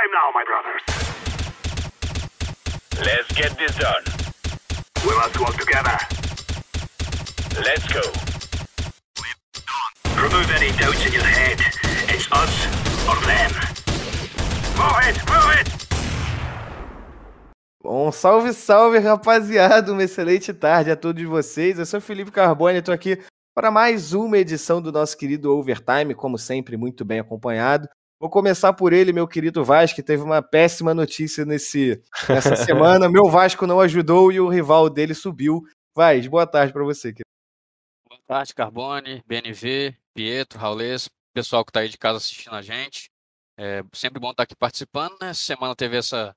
time now, my brothers. Let's get this done. We must work together. Let's go. Remove any doubts in your head. It's us or them. Move it, move it! Bom, salve, salve, rapaziada! Uma excelente tarde a todos vocês. Eu sou Felipe Carbone, estou aqui para mais uma edição do nosso querido Overtime, como sempre, muito bem acompanhado. Vou começar por ele, meu querido Vasco, que teve uma péssima notícia nesse, nessa semana. Meu Vasco não ajudou e o rival dele subiu. Vaz, boa tarde para você, querido. Boa tarde, Carbone, BNV, Pietro, Raulês, pessoal que está aí de casa assistindo a gente. É sempre bom estar aqui participando, né? Essa semana teve essa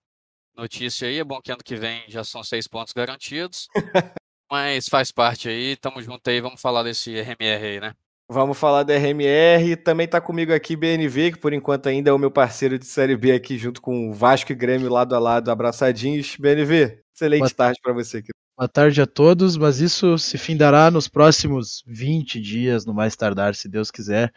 notícia aí, é bom que ano que vem já são seis pontos garantidos. mas faz parte aí, tamo junto aí, vamos falar desse RMR aí, né? Vamos falar da RMR. Também tá comigo aqui BNV, que por enquanto ainda é o meu parceiro de Série B aqui, junto com o Vasco e Grêmio lado a lado, abraçadinhos. BNV, excelente Boa tarde para você. Querido. Boa tarde a todos, mas isso se findará nos próximos 20 dias, no mais tardar, se Deus quiser.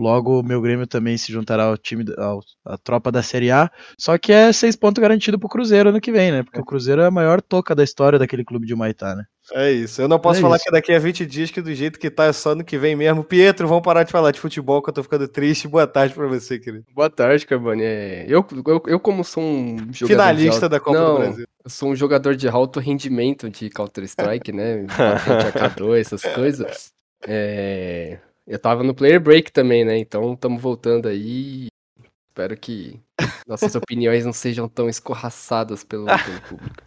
Logo, o meu Grêmio também se juntará ao time, ao, à tropa da Série A. Só que é seis pontos garantido pro Cruzeiro ano que vem, né? Porque é. o Cruzeiro é a maior toca da história daquele clube de Humaitá, né? É isso. Eu não posso é falar isso. que daqui a 20 dias, que do jeito que tá é só no que vem mesmo. Pietro, vamos parar de falar de futebol, que eu tô ficando triste. Boa tarde pra você, querido. Boa tarde, Carbone. É, eu, eu, eu, como sou um jogador. Finalista da Copa não, do Brasil. Eu sou um jogador de alto rendimento de Counter-Strike, né? AK2, essas coisas. É, eu tava no Player Break também, né? Então estamos voltando aí. Espero que nossas opiniões não sejam tão escorraçadas pelo, pelo público.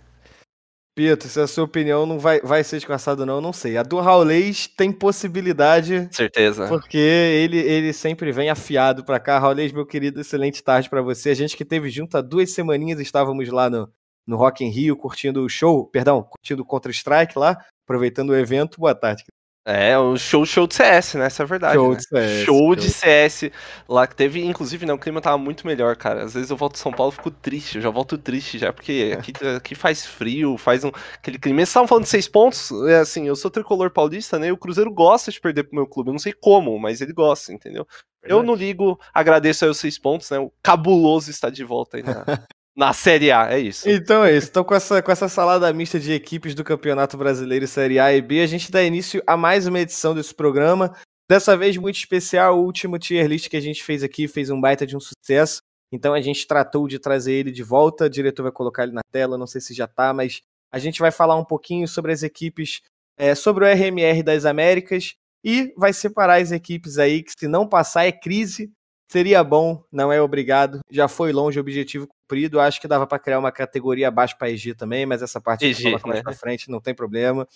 Pito, se a sua opinião não vai, vai ser escorraçada não, não sei. A do Raulês tem possibilidade. Certeza. Porque ele, ele sempre vem afiado pra cá. Raulês, meu querido, excelente tarde para você. A gente que teve junto há duas semaninhas, estávamos lá no, no Rock in Rio, curtindo o show, perdão, curtindo o Counter-Strike lá, aproveitando o evento. Boa tarde. É, um show, show de CS, né? Essa é a verdade. Show né? de CS. Show de CS. Lá que teve, inclusive, né, o clima tava muito melhor, cara. Às vezes eu volto de São Paulo e fico triste. Eu já volto triste já, porque aqui, aqui faz frio, faz um, aquele clima. Vocês estavam falando de seis pontos? É assim, eu sou tricolor paulista, né? E o Cruzeiro gosta de perder pro meu clube. Eu não sei como, mas ele gosta, entendeu? Verdade. Eu não ligo, agradeço aí os seis pontos, né? O cabuloso está de volta aí na, Na Série A, é isso. Então é isso. Então, com essa, com essa salada mista de equipes do Campeonato Brasileiro Série A e B, a gente dá início a mais uma edição desse programa. Dessa vez, muito especial, o último tier list que a gente fez aqui fez um baita de um sucesso. Então, a gente tratou de trazer ele de volta. O diretor vai colocar ele na tela, não sei se já tá, mas a gente vai falar um pouquinho sobre as equipes, é, sobre o RMR das Américas e vai separar as equipes aí que, se não passar, é crise. Seria bom, não é obrigado. Já foi longe, objetivo cumprido. Acho que dava para criar uma categoria abaixo para EG também, mas essa parte EG, a mais né? pra frente, não tem problema.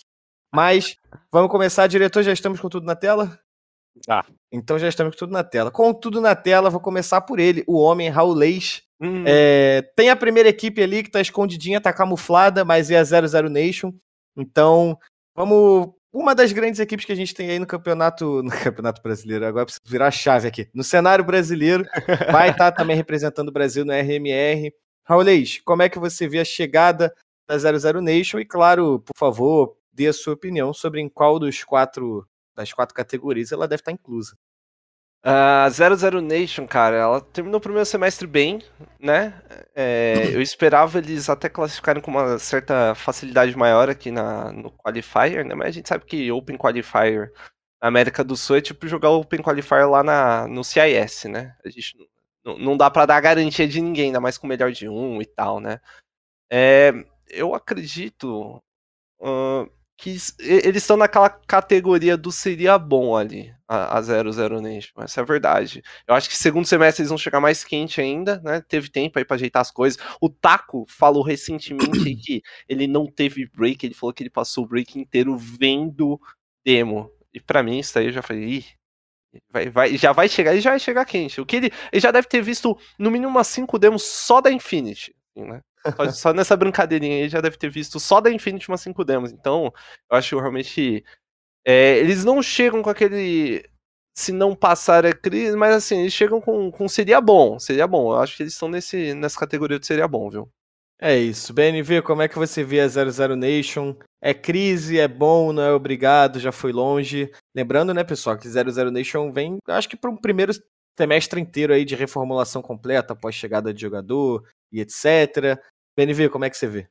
Mas vamos começar, diretor. Já estamos com tudo na tela? Ah. Então já estamos com tudo na tela. Com tudo na tela, vou começar por ele, o homem Raulês. Hum. É, tem a primeira equipe ali que tá escondidinha, tá camuflada, mas é a 00 Nation. Então, vamos uma das grandes equipes que a gente tem aí no campeonato, no campeonato brasileiro, agora preciso virar a chave aqui. No cenário brasileiro, vai estar tá também representando o Brasil no RMR. Raulês, como é que você vê a chegada da 00 Nation? E claro, por favor, dê a sua opinião sobre em qual dos quatro das quatro categorias ela deve estar inclusa. A uh, 00 Nation, cara, ela terminou o primeiro semestre bem, né? É, eu esperava eles até classificarem com uma certa facilidade maior aqui na, no Qualifier, né? Mas a gente sabe que Open Qualifier na América do Sul é tipo jogar Open Qualifier lá na, no CIS, né? A gente não, não dá para dar garantia de ninguém, ainda mais com o melhor de um e tal, né? É, eu acredito uh, que eles estão naquela categoria do seria bom ali, a, a 00 Nation. Essa é a verdade. Eu acho que segundo semestre eles vão chegar mais quente ainda, né? Teve tempo aí pra ajeitar as coisas. O Taco falou recentemente que ele não teve break, ele falou que ele passou o break inteiro vendo demo. E para mim, isso aí eu já falei, ih, vai, vai, já vai chegar, ele já vai chegar quente. O que ele, ele já deve ter visto no mínimo umas 5 demos só da Infinity, assim, né? Só nessa brincadeirinha aí já deve ter visto só da Infinity umas 5 demos. Então, eu acho realmente. É, eles não chegam com aquele. Se não passar a crise, mas assim, eles chegam com, com seria bom. Seria bom. Eu acho que eles estão nesse, nessa categoria de seria bom, viu? É isso. BNV, como é que você vê a 00 Nation? É crise, é bom, não é obrigado, já foi longe. Lembrando, né, pessoal, que 00 Nation vem, acho que para um primeiro semestre inteiro aí de reformulação completa após chegada de jogador e etc. BNV, como é que você vê?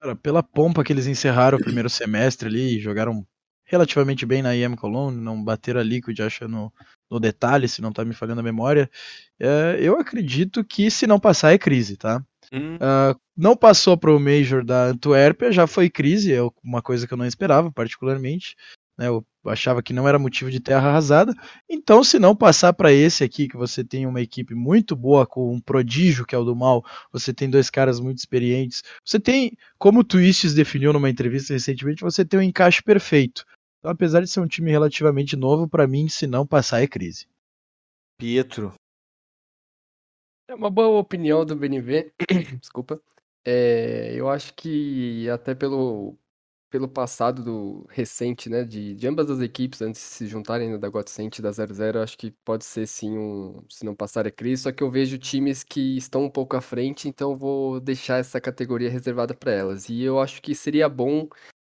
Cara, pela pompa que eles encerraram o primeiro semestre ali, jogaram relativamente bem na IM Cologne, não bateram a Liquid, acho, no, no detalhe, se não tá me falhando a memória. É, eu acredito que se não passar é crise, tá? Hum. Uh, não passou para o Major da Antuérpia, já foi crise, é uma coisa que eu não esperava, particularmente. Né, eu achava que não era motivo de terra arrasada. Então, se não passar para esse aqui, que você tem uma equipe muito boa, com um prodígio que é o do mal, você tem dois caras muito experientes, você tem, como o Twists definiu numa entrevista recentemente, você tem um encaixe perfeito. Então, apesar de ser um time relativamente novo, para mim, se não passar é crise. Pietro. É uma boa opinião do BNV. Desculpa. É, eu acho que até pelo, pelo passado do recente, né, de, de ambas as equipes, antes de se juntarem da Godsent e da 00, acho que pode ser sim um, se não passar é crise, só que eu vejo times que estão um pouco à frente, então vou deixar essa categoria reservada para elas. E eu acho que seria bom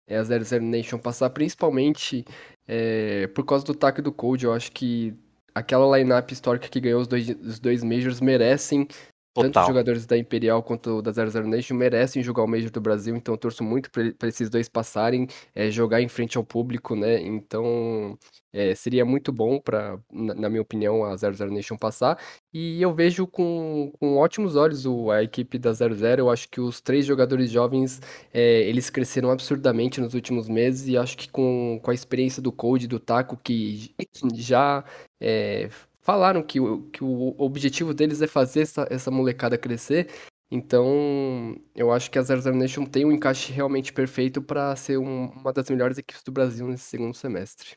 é, a 00 Nation passar, principalmente é, por causa do taco do Code, eu acho que aquela lineup histórica que ganhou os dois, os dois Majors merecem tanto Total. os jogadores da Imperial quanto da 00 Nation merecem jogar o Major do Brasil, então eu torço muito para esses dois passarem, é, jogar em frente ao público, né? Então é, seria muito bom para, na, na minha opinião, a 00 Nation passar. E eu vejo com, com ótimos olhos o, a equipe da 00. Eu acho que os três jogadores jovens é, eles cresceram absurdamente nos últimos meses e acho que com, com a experiência do Code, do Taco, que já é, falaram que, o- que o objetivo deles é fazer essa, essa molecada crescer. Então, eu acho que a 00 Nation tem um encaixe realmente perfeito para ser um- uma das melhores equipes do Brasil nesse segundo semestre.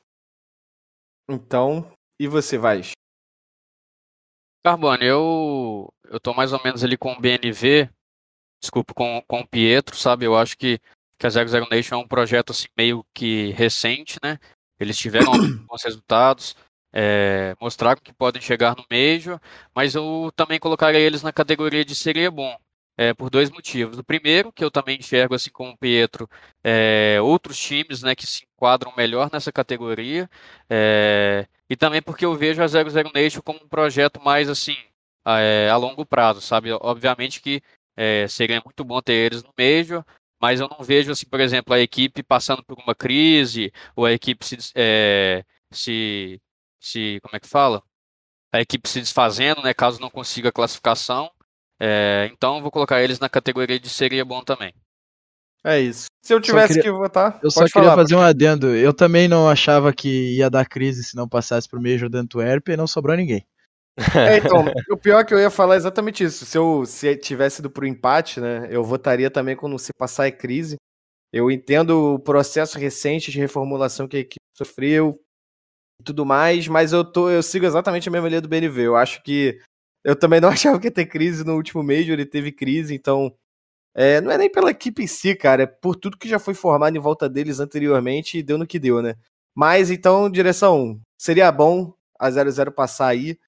Então, e você, Vaz? Carbone, eu, eu tô mais ou menos ali com o BNV, desculpa, com, com o Pietro, sabe? Eu acho que, que a 00 Nation é um projeto assim, meio que recente, né? Eles tiveram bons resultados, é, mostraram que podem chegar no Major, mas eu também colocaria eles na categoria de seria bom, é, por dois motivos. O primeiro, que eu também enxergo assim como o Pietro, é, outros times né, que se enquadram melhor nessa categoria, é, e também porque eu vejo a 00 Nation como um projeto mais assim, a, é, a longo prazo, sabe? Obviamente que é, seria muito bom ter eles no Major, mas eu não vejo, assim, por exemplo, a equipe passando por uma crise, ou a equipe se, é, se, se, como é que fala? A equipe se desfazendo, né, caso não consiga a classificação. É, então eu vou colocar eles na categoria de seria bom também. É isso. Se eu tivesse queria- que votar, Eu só queria falar. fazer um adendo. Eu também não achava que ia dar crise se não passasse pro Major da Antuérpia e não sobrou ninguém. É, então, o pior é que eu ia falar exatamente isso. Se eu se tivesse ido pro empate, né, eu votaria também quando se passar é crise. Eu entendo o processo recente de reformulação que a equipe sofreu tudo mais, mas eu tô, eu sigo exatamente a mesma linha do BNV. Eu acho que eu também não achava que ia ter crise no último Major, ele teve crise, então é, não é nem pela equipe em si, cara, é por tudo que já foi formado em volta deles anteriormente e deu no que deu, né? Mas então, direção, seria bom a 00 passar aí.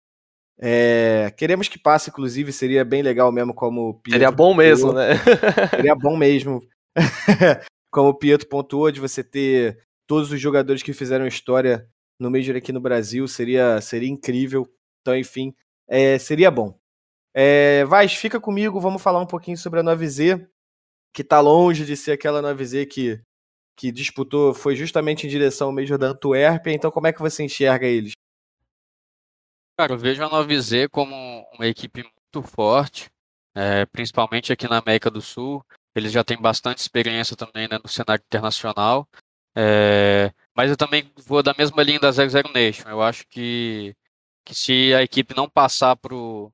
É, queremos que passe, inclusive, seria bem legal mesmo, como o Pietro Seria bom mesmo, pontuou. né? Seria bom mesmo. como o Pietro pontuou, de você ter todos os jogadores que fizeram história no Major aqui no Brasil, seria, seria incrível. Então, enfim, é, seria bom. É, Vaz, fica comigo, vamos falar um pouquinho sobre a 9Z, que tá longe de ser aquela 9Z que, que disputou, foi justamente em direção ao Major da Antuérpia. Então, como é que você enxerga eles? Cara, eu vejo a 9Z como uma equipe muito forte, é, principalmente aqui na América do Sul. Eles já têm bastante experiência também né, no cenário internacional. É, mas eu também vou da mesma linha da 00 Nation. Eu acho que, que se a equipe não passar pro,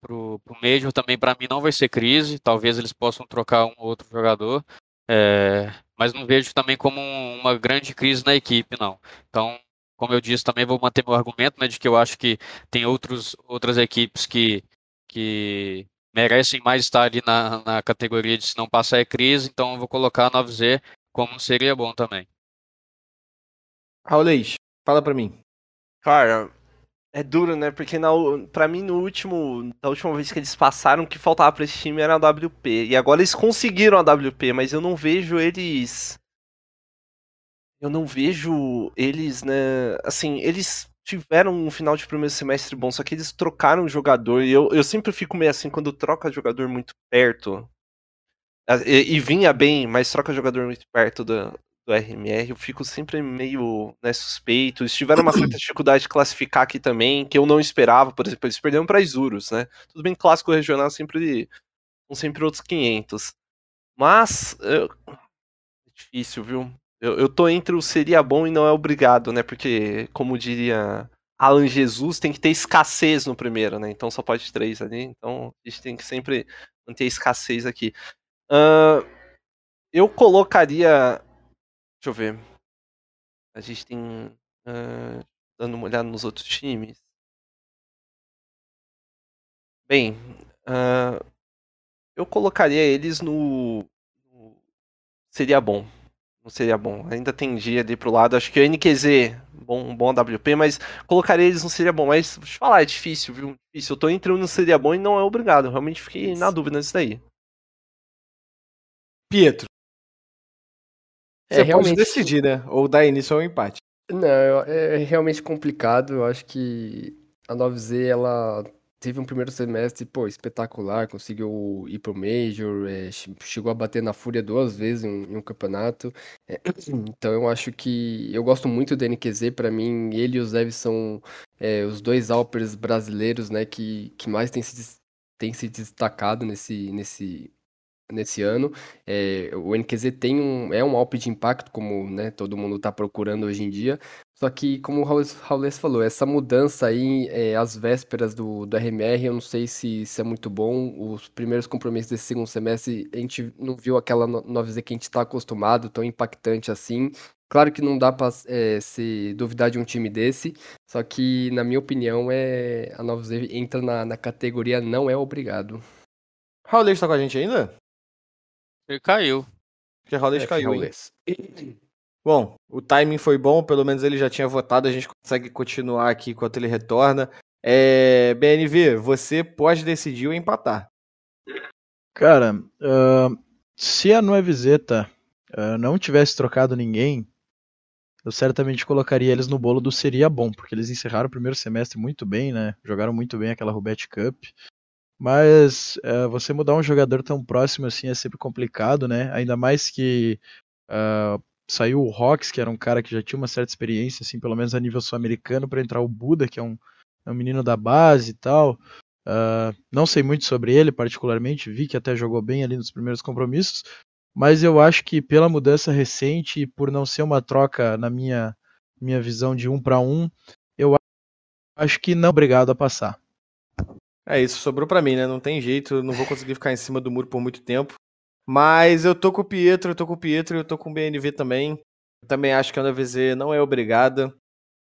pro, pro Major, também para mim não vai ser crise. Talvez eles possam trocar um ou outro jogador. É, mas não vejo também como um- uma grande crise na equipe, não. Então, como eu disse, também vou manter meu argumento, né, de que eu acho que tem outros, outras equipes que, que merecem mais estar ali na, na categoria de se não passar é crise, então eu vou colocar a 9Z como seria bom também. Raulês, fala pra mim. Cara, é duro, né? Porque na, pra mim, no último. Da última vez que eles passaram, o que faltava pra esse time era a WP. E agora eles conseguiram a WP, mas eu não vejo eles. Eu não vejo eles, né? Assim, eles tiveram um final de primeiro semestre bom, só que eles trocaram jogador. E eu, eu sempre fico meio assim quando troca jogador muito perto. E, e vinha bem, mas troca jogador muito perto do, do RMR, eu fico sempre meio né, suspeito. Eles tiveram uma certa dificuldade de classificar aqui também, que eu não esperava. Por exemplo, eles perderam para Isurus, né? Tudo bem, clássico regional sempre são sempre outros 500. Mas eu- é difícil, viu? Eu, eu tô entre o seria bom e não é obrigado, né? Porque, como diria Alan Jesus, tem que ter escassez no primeiro, né? Então só pode três ali. Então a gente tem que sempre manter a escassez aqui. Ahn, eu colocaria. Deixa eu ver. A gente tem. ahn, dando uma olhada nos outros times. Bem, ahn, eu colocaria eles no. no- Seria bom. Não seria bom. Ainda tem dia ali pro lado. Acho que o NQZ, bom, bom AWP, mas colocaria eles não seria bom. Mas, deixa eu falar, é difícil, viu? Difícil. Eu tô entre um não seria bom e não é obrigado. Eu realmente fiquei na dúvida nisso daí. Pietro, É, você realmente- pode decidir, né? Ou dar início ao empate. Não, eu- é realmente complicado. Eu acho que a 9Z ela teve um primeiro semestre, pô, espetacular, conseguiu ir pro Major, é, che- chegou a bater na Fúria duas vezes em, um- em um campeonato. É, então eu acho que eu gosto muito do NQZ, pra mim, ele e o Zev são é, os dois Alpers brasileiros, né, que, que mais têm se, têm se destacado nesse, nesse, nesse ano. É, o NQZ tem um, é um Alp de impacto, como né, todo mundo está procurando hoje em dia. Só que, como o Raul- Raulês falou, essa mudança aí, é, vésperas do, do RMR, eu não sei se, se é muito bom. Os primeiros compromissos desse segundo semestre, a gente não viu aquela no- 9Z que a gente está acostumado, tão impactante assim. Claro que não dá para se duvidar de um time desse, só que, na minha opinião, é, a 9Z entra na, na categoria não é obrigado. Raul está com a gente ainda? Ele caiu. Porque Raul É, caiu. Bom, o timing foi bom, pelo menos ele já tinha votado, a gente consegue continuar aqui enquanto ele retorna. É, BNV, você pode decidir ou empatar. Cara, ah, se a Nuevezeta ah, não tivesse trocado ninguém, eu certamente colocaria eles no bolo do seria bom, porque eles encerraram o primeiro semestre muito bem, né? Jogaram muito bem aquela Rubet Cup. Mas ah, você mudar um jogador tão próximo assim é sempre complicado, né? Ainda mais que ah, saiu o Rox, que era um cara que já tinha uma certa experiência, assim, pelo menos a nível sul-americano, para entrar o Buda, que é um, é um menino da base e tal. Ah, não sei muito sobre ele particularmente, vi que até jogou bem ali nos primeiros compromissos, mas eu acho que pela mudança recente e por não ser uma troca na minha, minha visão de um para um, eu acho que não é obrigado a passar. É isso, sobrou pra mim, né? Não tem jeito, não vou conseguir ficar em cima do muro por muito tempo. Mas eu tô com o Pietro, eu tô com o Pietro e eu tô com o BNV também. Eu também acho que a NVZ não é obrigada.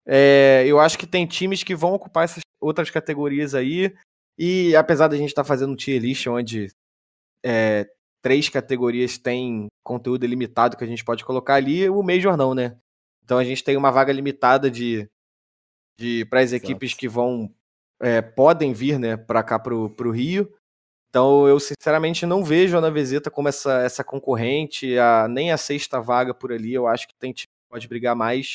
É, eu acho que tem times que vão ocupar essas outras categorias aí. E apesar da gente estar fazendo um tier list onde é, três categorias têm conteúdo ilimitado que a gente pode colocar ali, o Major não, né? Então a gente tem uma vaga limitada de, de para as equipes que vão é, podem vir né, para cá pro, pro Rio. Então eu sinceramente não vejo a Navezeta como essa, essa concorrente, a, nem a sexta vaga por ali. Eu acho que tem time que pode brigar mais.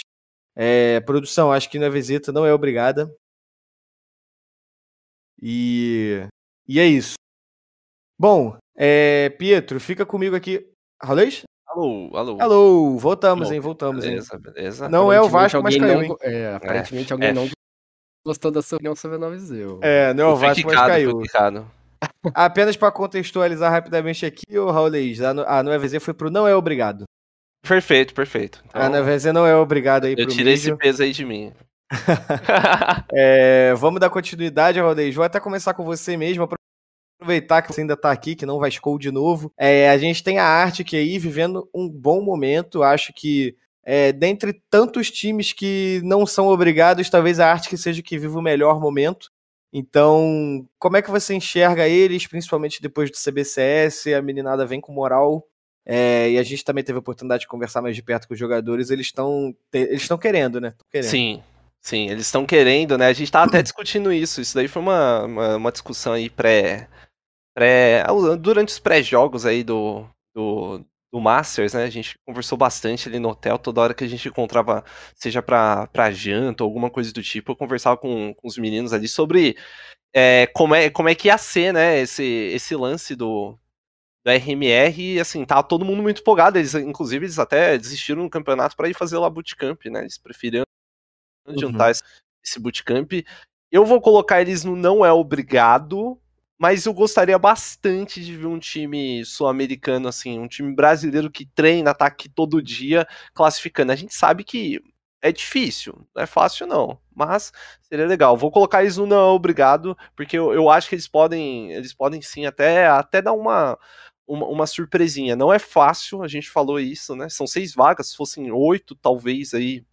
É, produção, acho que Navezeta não é obrigada. E, e é isso. Bom, é, Pietro, fica comigo aqui. Rolês? Alô, alô. Alô, voltamos, Alô, hein? Voltamos, hein? Beleza, beleza. Não é o Vasco, mas caiu, não go- É, aparentemente F, alguém não. Gostou da sua opinião sobre a 9Z. É, não é o Vasco, mas caiu. Apenas para contextualizar rapidamente aqui, o Raulês, a, a NoVZ foi pro não é obrigado. Perfeito, perfeito. Então, a NoVZ não é obrigado aí eu pro tirei esse Major. peso aí de mim. É, vamos dar continuidade, Raulês. Vou até começar com você mesmo, aproveitar que você ainda tá aqui, que não vascou de novo. É, a gente tem a Arctic aí vivendo um bom momento. Acho que é, dentre tantos times que não são obrigados, talvez a Arctic seja o que vive o melhor momento. Então, como é que você enxerga eles, principalmente depois do CBCS? A meninada vem com moral. é, e a gente também teve a oportunidade de conversar mais de perto com os jogadores. Eles estão eles estão querendo, né? Querendo. Sim, sim, eles estão querendo, né? A gente tava até discutindo isso. Isso daí foi uma, uma, uma discussão aí pré, pré. Durante os pré-jogos aí do, do, do Masters, né? A gente conversou bastante ali no hotel, toda hora que a gente encontrava, seja pra, pra janta ou alguma coisa do tipo, eu conversava com, com os meninos ali sobre é, como, é, como é que ia ser, né, esse, esse lance do, do RMR, e assim, tava todo mundo muito empolgado, eles, inclusive, eles até desistiram no campeonato para ir fazer lá bootcamp, né, eles preferiram Uhum. esse, esse bootcamp. Eu vou colocar eles no não é obrigado, mas eu gostaria bastante de ver um time sul-americano, assim, um time brasileiro que treina, tá aqui todo dia classificando. A gente sabe que é difícil, não é fácil não, mas seria legal. Vou colocar eles no não obrigado, porque eu, eu acho que eles podem, eles podem sim até, até dar uma, uma, uma surpresinha. Não é fácil, a gente falou isso, né? São seis vagas, se fossem oito, talvez aí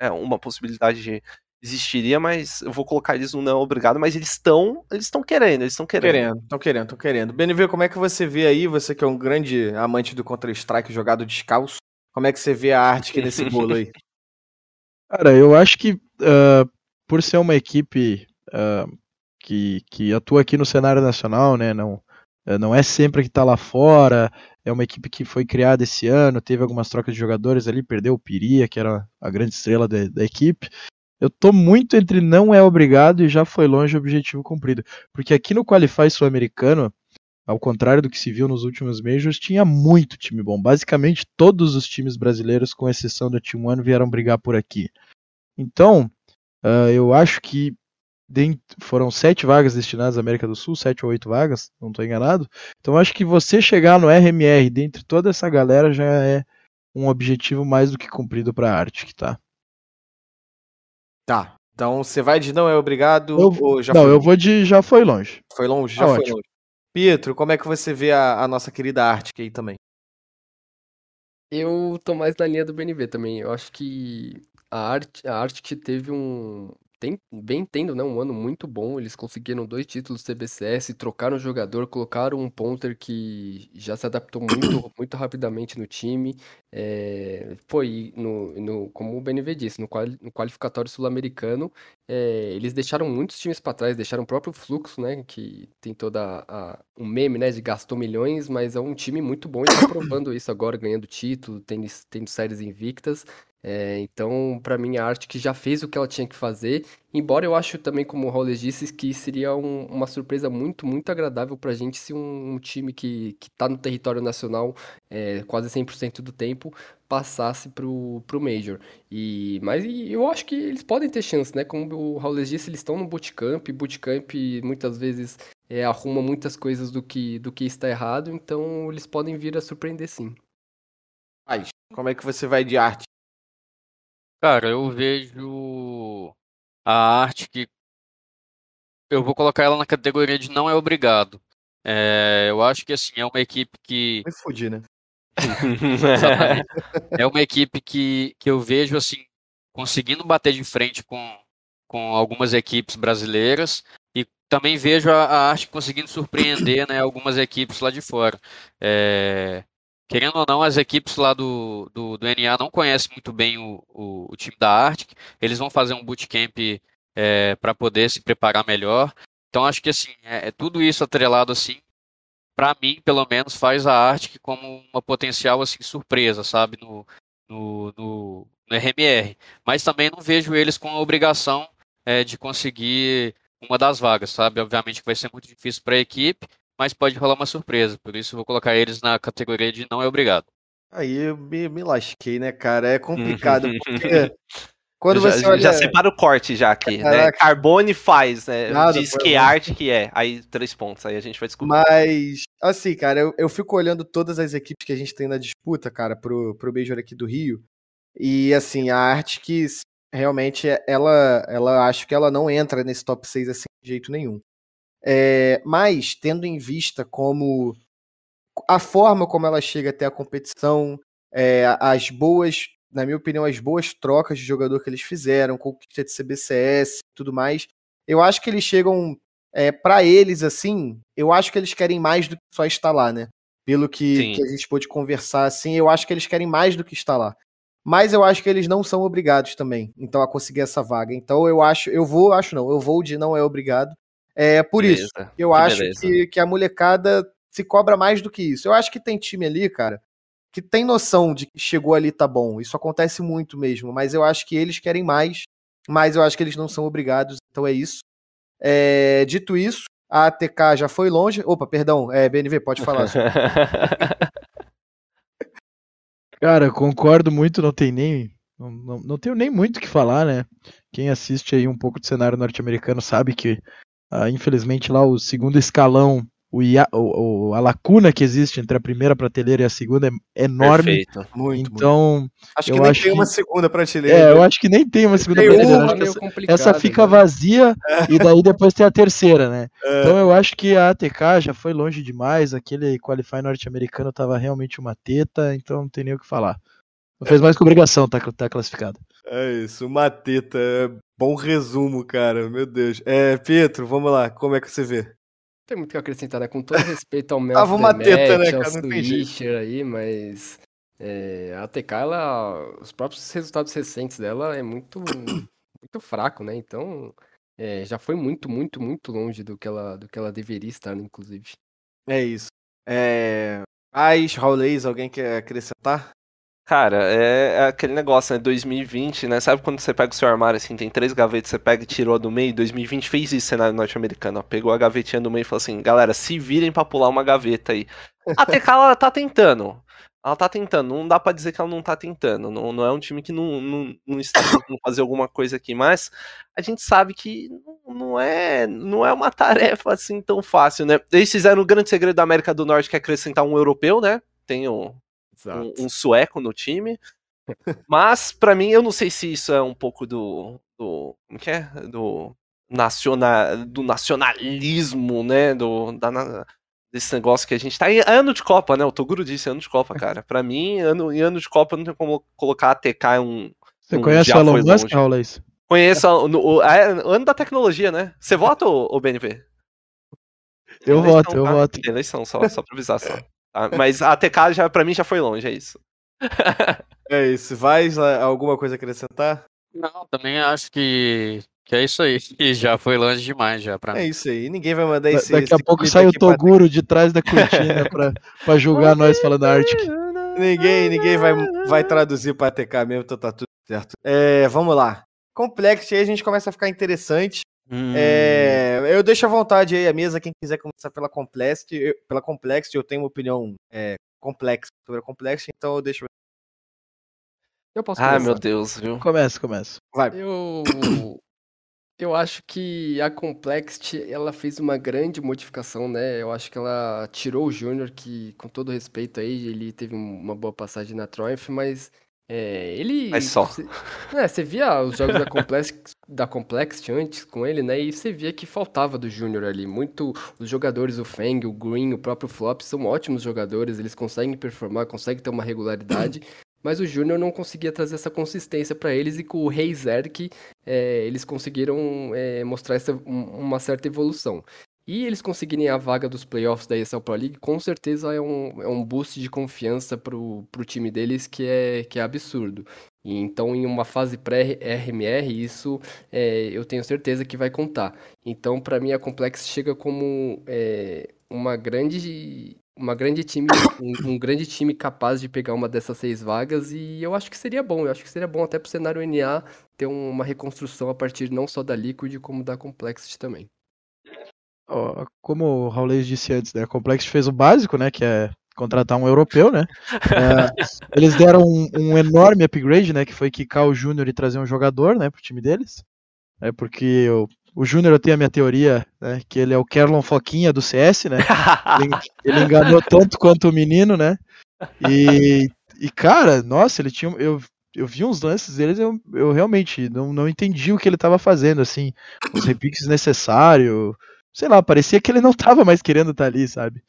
é uma possibilidade de existiria, mas eu vou colocar eles no não obrigado, mas eles estão, eles estão querendo, eles estão querendo. Querendo, estão querendo, estão querendo. BNV, como é que você vê aí, você que é um grande amante do Counter-Strike jogado descalço, como é que você vê a Arctic nesse bolo aí? Cara, eu acho que ah, por ser uma equipe ah, que, que atua aqui no cenário nacional, né? Não, eh, não é sempre que tá lá fora. É uma equipe que foi criada esse ano, teve algumas trocas de jogadores ali, perdeu o Piria, que era a grande estrela da, da equipe. Eu tô muito entre não é obrigado e já foi longe o objetivo cumprido. Porque aqui no Qualify sul-americano, ao contrário do que se viu nos últimos Majors, tinha muito time bom. Basicamente, todos os times brasileiros, com exceção do Team One, vieram brigar por aqui. Então, ah, eu acho que foram sete vagas destinadas à América do Sul, sete ou oito vagas, não estou enganado. Então, eu acho que você chegar no RMR dentre toda essa galera já é um objetivo mais do que cumprido para a Arctic, tá? Tá. Então você vai de não é obrigado Eu- ou já não, foi, eu vou de já foi longe. foi longe? Já foi ótimo. longe. Pietro, como é que você vê a, a nossa querida Arctic aí também? Eu tô mais na linha do BNV também. Eu acho que a Art, a Arctic teve um. Tem, bem tendo, né? Um ano muito bom. Eles conseguiram dois títulos CBCS, trocaram o jogador, colocaram um ponter que já se adaptou muito, muito rapidamente no time. É, foi no, no, como o BNV disse, no, quali- no qualificatório sul-americano, é, eles deixaram muitos times para trás, deixaram o próprio Fluxo, né? Que tem toda a, um meme, né? De gastou milhões, mas é um time muito bom e tá provando isso agora, ganhando título, tendo, tendo séries invictas. É, então, para mim, a Arctic já fez o que ela tinha que fazer. Embora eu acho também, como o Rollers disse, que seria um- uma surpresa muito, muito agradável pra gente se um, um time que, que tá no território nacional é, quase 100% do tempo passasse pro, pro Major. E, mas e eu acho que eles podem ter chance, né? Como o Rollers disse, eles estão no bootcamp. Bootcamp muitas vezes é, arruma muitas coisas do que, do que está errado. Então, eles podem vir a surpreender sim. Mas, como é que você vai de arte? Cara, eu vejo a arte que eu vou colocar ela na categoria de não é obrigado. É, eu acho que assim é uma equipe que Me fudi, né? É uma equipe que, que eu vejo assim conseguindo bater de frente com, com algumas equipes brasileiras e também vejo a, a arte conseguindo surpreender né, algumas equipes lá de fora. É, querendo ou não, as equipes lá do, do, do NA não conhecem muito bem o, o, o time da Arctic. Eles vão fazer um bootcamp é, para poder se preparar melhor. Então acho que assim é, é tudo isso atrelado assim para mim, pelo menos, faz a Arctic como uma potencial assim surpresa, sabe, no, no, no, no RMR. Mas também não vejo eles com a obrigação é, de conseguir uma das vagas, sabe? Obviamente que vai ser muito difícil para a equipe, mas pode rolar uma surpresa. Por isso eu vou colocar eles na categoria de não é obrigado. Aí eu me, me lasquei, né, cara? É complicado, porque quando já, você olha... já separa o corte já aqui, né? Caraca. Carbone faz, né? Nada, Diz que bom. arte que é. Aí três pontos, aí a gente vai descobrir. Mas, assim, cara, eu, eu fico olhando todas as equipes que a gente tem na disputa, cara, pro, pro Major aqui do Rio. E, assim, a arte que realmente ela, ela acho que ela não entra nesse top 6 assim de jeito nenhum. É, mas, tendo em vista como a forma como ela chega até a competição, é, as boas, na minha opinião, as boas trocas de jogador que eles fizeram, conquista de CBCS e tudo mais, eu acho que eles chegam é, para eles, assim, eu acho que eles querem mais do que só estar lá, né? Pelo que, que a gente pôde conversar, assim, eu acho que eles querem mais do que estar lá. Mas eu acho que eles não são obrigados também, então, a conseguir essa vaga. Então eu acho, eu vou, acho não, eu vou de não é obrigado. É por isso. Beleza, Eu que acho beleza. que, que a molecada se cobra mais do que isso. Eu acho que tem time ali, cara, que tem noção de que chegou ali tá bom. Isso acontece muito mesmo, mas eu acho que eles querem mais, mas eu acho que eles não são obrigados, então é isso. É, dito isso, a ATK já foi longe. Opa, perdão, é, BNV, pode falar. Cara, concordo muito, não tem nem. Não, não, não tenho nem muito o que falar, né? Quem assiste aí um pouco do cenário norte-americano sabe que, ah, infelizmente, lá o segundo escalão, o, IA, o, o- a lacuna que existe entre a primeira prateleira e a segunda é enorme. Perfeito. muito, muito. Então, Acho eu que nem acho tem uma que- segunda prateleira. é, eu acho que nem tem uma segunda Tem prateleira. uma, acho essa, essa fica né? vazia e daí depois tem a terceira, né? É. Então eu acho que a ATK já foi longe demais. Aquele Qualify norte-americano tava realmente uma teta, então não tem nem o que falar. Não fez mais que obrigação, tá, tá classificado. É isso, uma teta. é Bom resumo, cara. Meu Deus. É, Pietro, vamos lá. Como é que você vê? tem muito o que acrescentar, né? Com todo respeito ao Mel Tava uma teta, né, cara? Não tem aí, mas é, a ATK, ela, os próprios resultados recentes dela é muito, muito fraco, né? Então, é, já foi muito, muito, muito longe do que ela, do que ela deveria estar, né, inclusive. É isso. É. Ais, Raulês, alguém quer acrescentar? Cara, é, é aquele negócio, né? 2020, né? Sabe quando você pega o seu armário assim, tem três gavetas, você pega e tirou do meio? 2020 fez isso cenário norte-americano, ó. Pegou a gavetinha do meio e falou assim, galera, se virem pra pular uma gaveta aí. A TK, ela tá tentando. Ela tá tentando, não dá pra dizer que ela não tá tentando. Não, não é um time que não, não, não está tentando fazer alguma coisa aqui, mas a gente sabe que não- é, não é uma tarefa assim tão fácil, né? Eles fizeram o grande segredo da América do Norte, que é acrescentar um europeu, né? Tem o. um, um sueco no time. Mas, pra mim, eu não sei se isso é um pouco do. do como que é? Do, naciona, do nacionalismo, né? Do, da, desse negócio que a gente tá. ano de Copa, né? O Toguro disse ano de Copa, cara. Pra mim, ano, em ano de Copa não tem como colocar a TK em um. Você um conhece o Elon Musk, longe. Raulês? Conheça o, o- é, ano da tecnologia, né? Você vota, ô, ô BNV? Eu Eleição, voto, eu tá? voto. Eleição, só, só pra avisar só. tá? Mas a TK já, pra mim já foi longe, é isso. É isso. Vai lá, alguma coisa acrescentar? Não, também acho que, que é isso aí. E já foi longe demais já pra É mim. isso aí. Ninguém vai mandar Da- esse. Daqui a pouco sai o aqui pra- Toguro de trás da cortina pra, pra julgar nós falando Arctic. Ninguém, ninguém vai, vai traduzir pra TK mesmo, então tá tudo certo. É, vamos lá. Complexity aí a gente começa a ficar interessante. Hum. É, eu deixo à vontade aí a mesa, quem quiser começar pela Complexity, eu, pela Complexity, eu tenho uma opinião é, complexa sobre a Complexity, então eu deixo. Eu posso começar? meu Deus, viu? Começa, começa. Vai. Eu, eu acho que a Complexity ela fez uma grande modificação, né? Eu acho que ela tirou o Júnior, que com todo respeito aí, ele teve um- uma boa passagem na Triumph, mas é, ele. Mas só. Você, é, você via os jogos da Complexity, da Complexity antes com ele, né? E você via que faltava do Júnior ali. Muito. Os jogadores, o Feng, o Green, o próprio Flop, são ótimos jogadores, eles conseguem performar, conseguem ter uma regularidade. Mas o Júnior não conseguia trazer essa consistência pra eles e com o Rei Zerk é, eles conseguiram é, mostrar essa, um- uma certa evolução. E eles conseguirem a vaga dos playoffs da ESL Pro League, com certeza é um, é um boost de confiança pro, pro time deles que é, que é absurdo. E então, em uma fase pré-RMR, isso é, eu tenho certeza que vai contar. Então, para mim, a Complex chega como é, uma grande. Uma grande time, um, um grande time capaz de pegar uma dessas seis vagas e eu acho que seria bom, eu acho que seria bom até pro cenário NA ter uma reconstrução a partir não só da Liquid, como da Complexity também. Ó, como o Raulês disse antes, né, a Complexity fez o básico, né, que é contratar um europeu, né? É, eles deram um, um enorme upgrade, né, que foi quicar o Júnior e trazer um jogador, né, pro time deles. É porque o, o Júnior eu tenho a minha teoria, né, que ele é o Kerlon Foquinha do CS, né? Ele, ele enganou tanto quanto o menino, né? E, e cara, nossa, ele tinha. Eu, eu vi uns lances deles, eu, eu realmente não, não entendi o que ele tava fazendo, assim. Os repiques necessários. Sei lá, parecia que ele não tava mais querendo estar ali, sabe?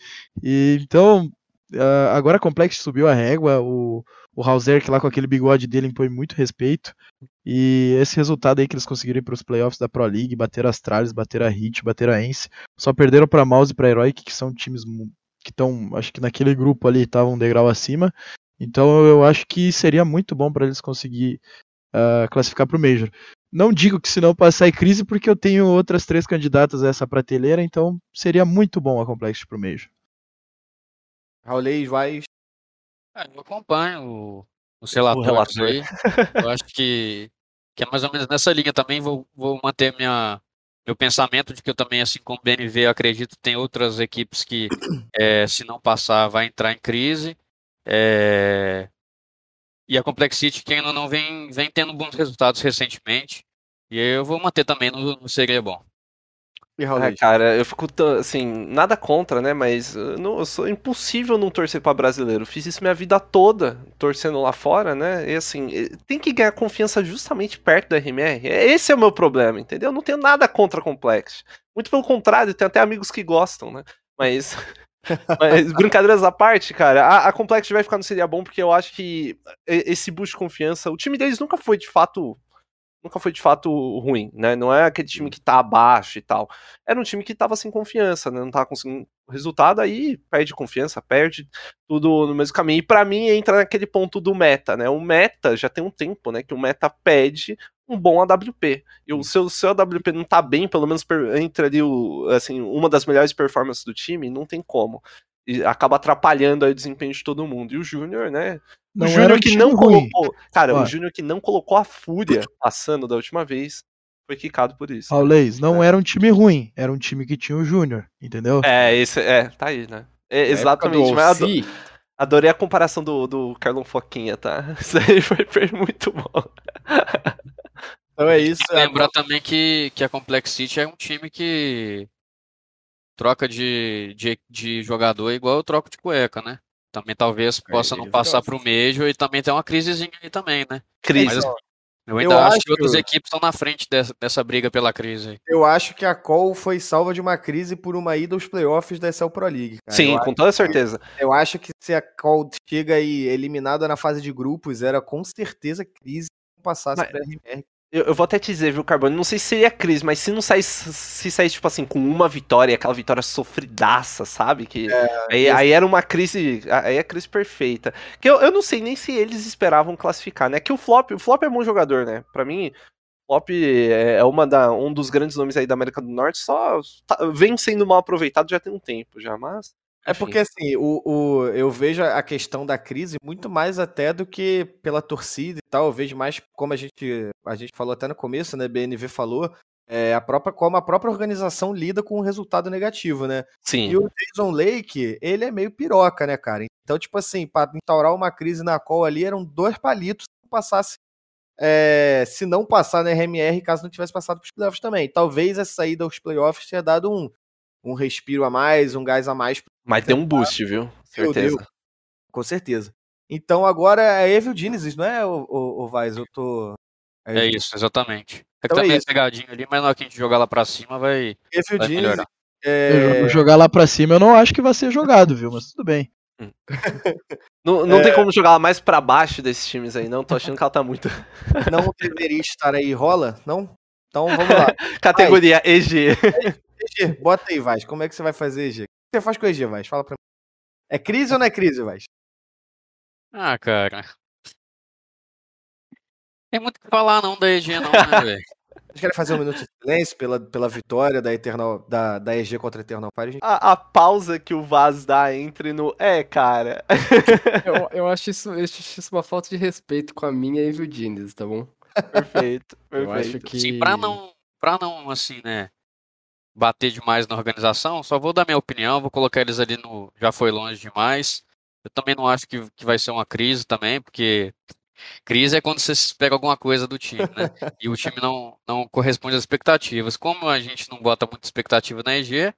E então. ah, agora a Complex subiu a régua, o, o Hauser, lá com aquele bigode dele, impõe muito respeito. E esse resultado aí que eles conseguiram para os playoffs da Pro League, bater a Astralis, bater a Hit, bater a Ence, só perderam para Mouse e para Heroic, que são times que estão, acho que naquele grupo ali estavam um degrau acima. Então eu acho que seria muito bom para eles conseguir ah, classificar para o Major. Não digo que se não passar em crise, porque eu tenho outras três candidatas a essa prateleira, então seria muito bom a Complexity para o Major. Raulês, vai. É, eu acompanho o, os relatórios relator. aí. Eu acho que, que é mais ou menos nessa linha também. Vou, vou manter minha, meu pensamento de que eu também, assim como o BNV, acredito que tem outras equipes que, é, se não passar, vai entrar em crise. É, e a Complexity, que ainda não vem, vem tendo bons resultados recentemente. E aí eu vou manter também no, no Seria Bom. E É, cara, eu fico assim, nada contra, né? Mas eu, não, eu sou impossível não torcer pra brasileiro. Fiz isso minha vida toda, torcendo lá fora, né? E assim, tem que ganhar confiança justamente perto da RMR. Esse é o meu problema, entendeu? Eu não tenho nada contra Complex. Muito pelo contrário, tenho até amigos que gostam, né? Mas. Mas brincadeiras à parte, cara, a, a Complex vai ficar no Seria Bom porque eu acho que esse boost de confiança, o time deles nunca foi de fato nunca foi de fato ruim, né? Não é aquele time que tá abaixo e tal. Era um time que tava sem confiança, né? Não tava conseguindo resultado, aí perde confiança, perde tudo no mesmo caminho. E pra mim entra naquele ponto do meta, né? O meta já tem um tempo, né? Que o meta pede um bom AWP. E o seu, seu AWP não tá bem, pelo menos entre ali o, assim, uma das melhores performances do time, não tem como. E acaba atrapalhando aí o desempenho de todo mundo. E o Júnior, né? Não o Júnior um que não ruim. colocou. Cara, o Júnior que não colocou a fúria passando da última vez foi quicado por isso. Raulês, não era um time ruim, era um time que tinha o Júnior, entendeu? É, esse, é, tá aí, né? É, exatamente. Mas adorei a comparação do, do Carlão Foquinha, tá? Isso aí foi, foi muito bom. Então é isso. Lembrar também que, que a Complexity é um time que troca de, de, de jogador igual eu troco de cueca, né? Também talvez possa não eles passar gostam. pro Major e também tem uma crisezinha aí também, né? Cris. Mas Então, eu ainda eu acho, acho- que outras equipes estão na frente dessa, dessa briga pela crise. Eu acho que a Call foi salva de uma crise por uma ida aos playoffs da SL Pro League. cara. Sim, eu, com toda certeza. eu acho que se a Call chega aí eliminada na fase de grupos, era com certeza crise se não passasse Mas- pra RMR. Eu, eu vou até te dizer, viu, Carbone? Não sei se seria Cris, mas se não saísse, se saísse, tipo assim, com uma vitória, aquela vitória sofridaça, sabe? Que aí, aí era uma crise. Aí é a crise perfeita. Que eu, eu não sei nem se eles esperavam classificar, né? Que o Flop, o Flop é bom jogador, né? Pra mim, o Flop é é uma da, um dos grandes nomes aí da América do Norte, só tá- vem sendo mal aproveitado já tem um tempo já, mas. É porque assim, o, o, eu vejo a questão da crise muito mais até do que pela torcida e tal. Eu vejo mais como a gente, a gente falou até no começo, né? BNV falou, é, a própria, como a própria organização lida com o resultado negativo, né? Sim. E o Jason Lake, ele é meio piroca, né, cara? Então, tipo assim, pra instaurar uma crise na qual ali eram dois palitos se passasse. é, se não passar na RMR, caso não tivesse passado pros playoffs também. Talvez essa saída aos playoffs tenha dado um, um respiro a mais, um gás a mais Mas deu um boost, viu? Certeza. Deus. Com certeza. Então agora é Evil Genesis, não é, o, o, o Vaz? Eu tô. É isso, exatamente. É que Então tá é meio isso. pegadinho ali, mas na hora que a gente jogar lá pra cima vai, Evil vai Genesis. melhorar. É, Eu- Jogar lá pra cima eu não acho que vai ser jogado, viu? Mas tudo bem. Não, não É. tem como jogar ela mais pra baixo desses times aí, não. Tô achando que ela tá muito. não deveria estar aí, rola? Não? Então vamos lá. Categoria EG. EG, bota aí, Vaz. Como é que você vai fazer, EG? O que você faz com EG, Vaz? Fala pra mim. É crise ou não é crise, Vaz? Ah, cara. Tem muito o que falar não da EG não, né, velho? Vocês querem fazer um minuto de silêncio pela, pela vitória da, Eternal, da, da EG contra a Eternal Fire? gente? A, a pausa que o Vaz dá entre no. É, cara. eu, eu, acho isso, eu acho isso uma falta de respeito com a minha Evil Genius, tá bom? Perfeito. Eu acho perfeito. que. Assim, pra não, pra não, assim, né, bater demais na organização, só vou dar minha opinião, vou colocar eles ali no já foi longe demais. Eu também não acho que, que vai ser uma crise também, porque crise é quando você pega alguma coisa do time, né? E o time não, não corresponde às expectativas. Como a gente não bota muita expectativa na EG,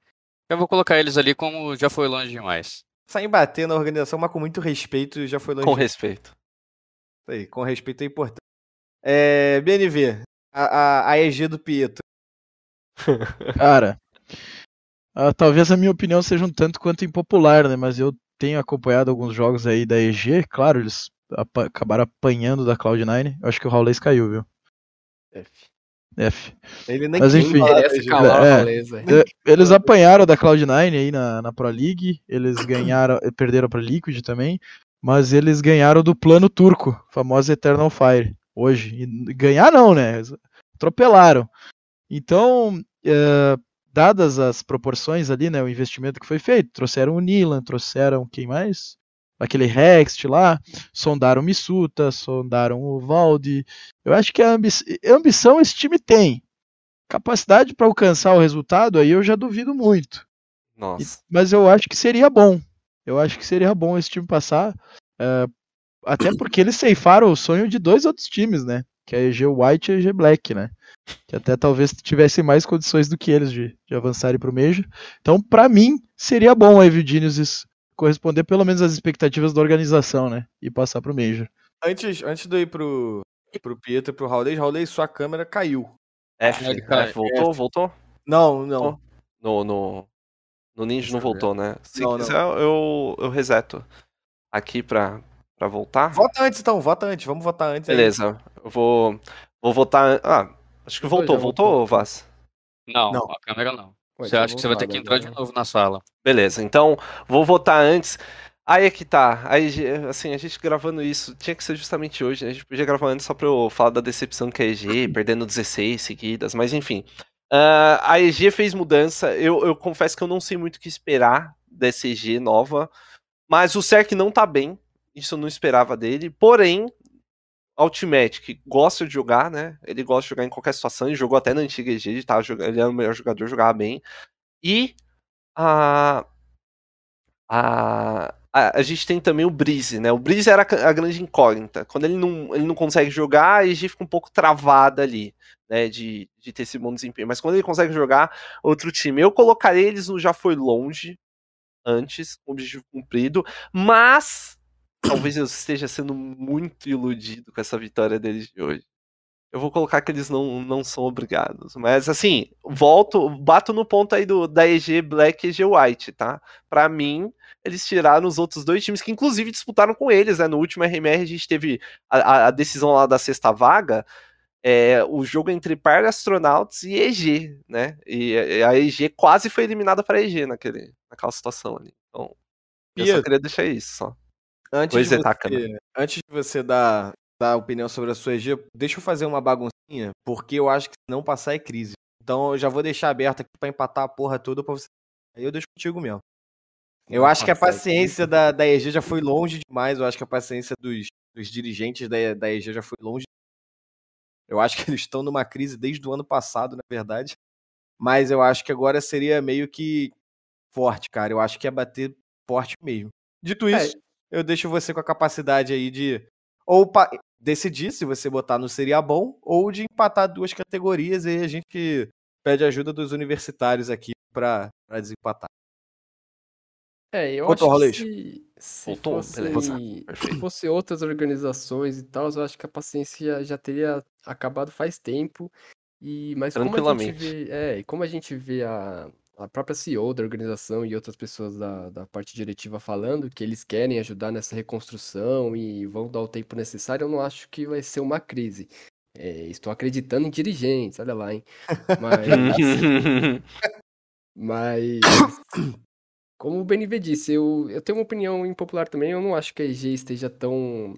eu vou colocar eles ali como já foi longe demais. Sem bater na organização, mas com muito respeito, já foi longe. Com demais. respeito. Isso aí, com respeito é importante. É, BNV, a, a, a EG do Pietro. Cara, ah, talvez a minha opinião seja um tanto quanto impopular, né? Mas eu tenho acompanhado alguns jogos aí da EG. Claro, eles apa- acabaram apanhando da Cloud9. Eu acho que o Raulês caiu, viu? F. F. Ele nem Mas quis enfim. É. Eh, Eles apanharam da Cloud9 aí na, na Pro League. Eles ganharam, eh, perderam pra Liquid também. Mas eles ganharam do plano turco, famoso Eternal Fire, hoje. E ganhar não, né? Atropelaram. Então, eh, dadas as proporções ali, né? O investimento que foi feito, trouxeram o Nilan, trouxeram quem mais? aquele Rext lá, sondaram o Missuta, sondaram o Valdi. Eu acho que a ambi ambição esse time tem. Capacidade para alcançar o resultado, aí eu já duvido muito. Nossa. Mas eu acho que seria bom. Eu acho que seria bom esse time passar. é, até porque eles ceifaram o sonho de dois outros times, né? Que é a EG White e a EG Black, né? Que até talvez tivessem mais condições do que eles de, de avançarem pro Major. Então, pra mim, seria bom a Evil Geniuses corresponder pelo menos às expectativas da organização, né? E passar pro Major. Antes, antes de ir pro, pro Pietro e pro Raulês, Raulês, sua câmera caiu. F, cai. F, voltou, voltou? Não, não. No, no, no Ninja não voltou, né? Se Não, não. quiser, Eu, eu reseto aqui pra, pra voltar. Vota antes, então, vota antes. Vamos votar antes. aí. Beleza, eu vou, vou votar. Ah, acho que Voltou, voltou, voltou. Vaz? Não, Não. a câmera não. Você acha que você vai ter que entrar de novo na sala. Beleza, então vou votar antes. Aí é que tá. Aí, assim, a gente gravando isso, tinha que ser justamente hoje, né? A gente podia gravar antes só pra eu falar da decepção que é a EG, perdendo 16 seguidas, mas enfim. Ah, a EG fez mudança. Eu, eu confesso que eu não sei muito o que esperar dessa EG nova. Mas o Cerc não tá bem. Isso eu não esperava dele. Porém, Ultimate, que gosta de jogar, né? Ele gosta de jogar em qualquer situação. Ele jogou até na antiga EG, ele, tava jogando, ele era o melhor jogador, jogava bem. E a, a, a, a gente tem também o Breeze, né? O Breeze era a grande incógnita. Quando ele não, ele não consegue jogar, a EG fica um pouco travada ali, né? De, de ter esse bom desempenho. Mas quando ele consegue jogar, outro time. Eu colocaria eles no Já Foi Longe antes, objetivo cumprido, mas talvez eu esteja sendo muito iludido com essa vitória deles de hoje. Eu vou colocar que eles não, não são obrigados. Mas assim, volto, bato no ponto aí do, da EG Black e EG White, tá? Pra mim, eles tiraram os outros dois times que inclusive disputaram com eles, né? No último RMR a gente teve a, a- decisão lá da sexta vaga. É, o jogo entre Par Astronauts e EG, né? E a a EG quase foi eliminada para EG naquele, naquela situação ali. Então, eu só queria deixar isso só. Antes Pois de, é, cara. você, antes de você dar, dar opinião sobre a sua EG, deixa eu fazer uma baguncinha, porque eu acho que se não passar é crise. Então eu já vou deixar aberto aqui pra empatar a porra toda pra você. Aí eu deixo contigo mesmo. Eu Não acho que a é paciência da, da EG já foi longe demais. Eu acho que a paciência dos, dos dirigentes da, da EG já foi longe. Eu acho que eles estão numa crise desde o ano passado, na verdade. Mas eu acho que agora seria meio que forte, cara. Eu acho que é bater forte mesmo. Dito É. eu deixo você com a capacidade aí de ou decidir se você botar no seria bom ou de empatar duas categorias e aí a gente pede ajuda dos universitários aqui pra, pra desempatar. É, eu Voltou, acho Rolês? que se, se Voltou? fosse, se Perfeito. fosse outras organizações e tal, eu acho que a paciência já teria acabado faz tempo. E, mas como a gente vê, é, como a gente vê a, a própria CEO da organização e outras pessoas da, da parte diretiva falando que eles querem ajudar nessa reconstrução e vão dar o tempo necessário, eu não acho que vai ser uma crise. É, estou acreditando em dirigentes, olha lá, hein? Mas Mas, como o BNV disse, eu, eu tenho uma opinião impopular também. Eu não acho que a EG esteja tão,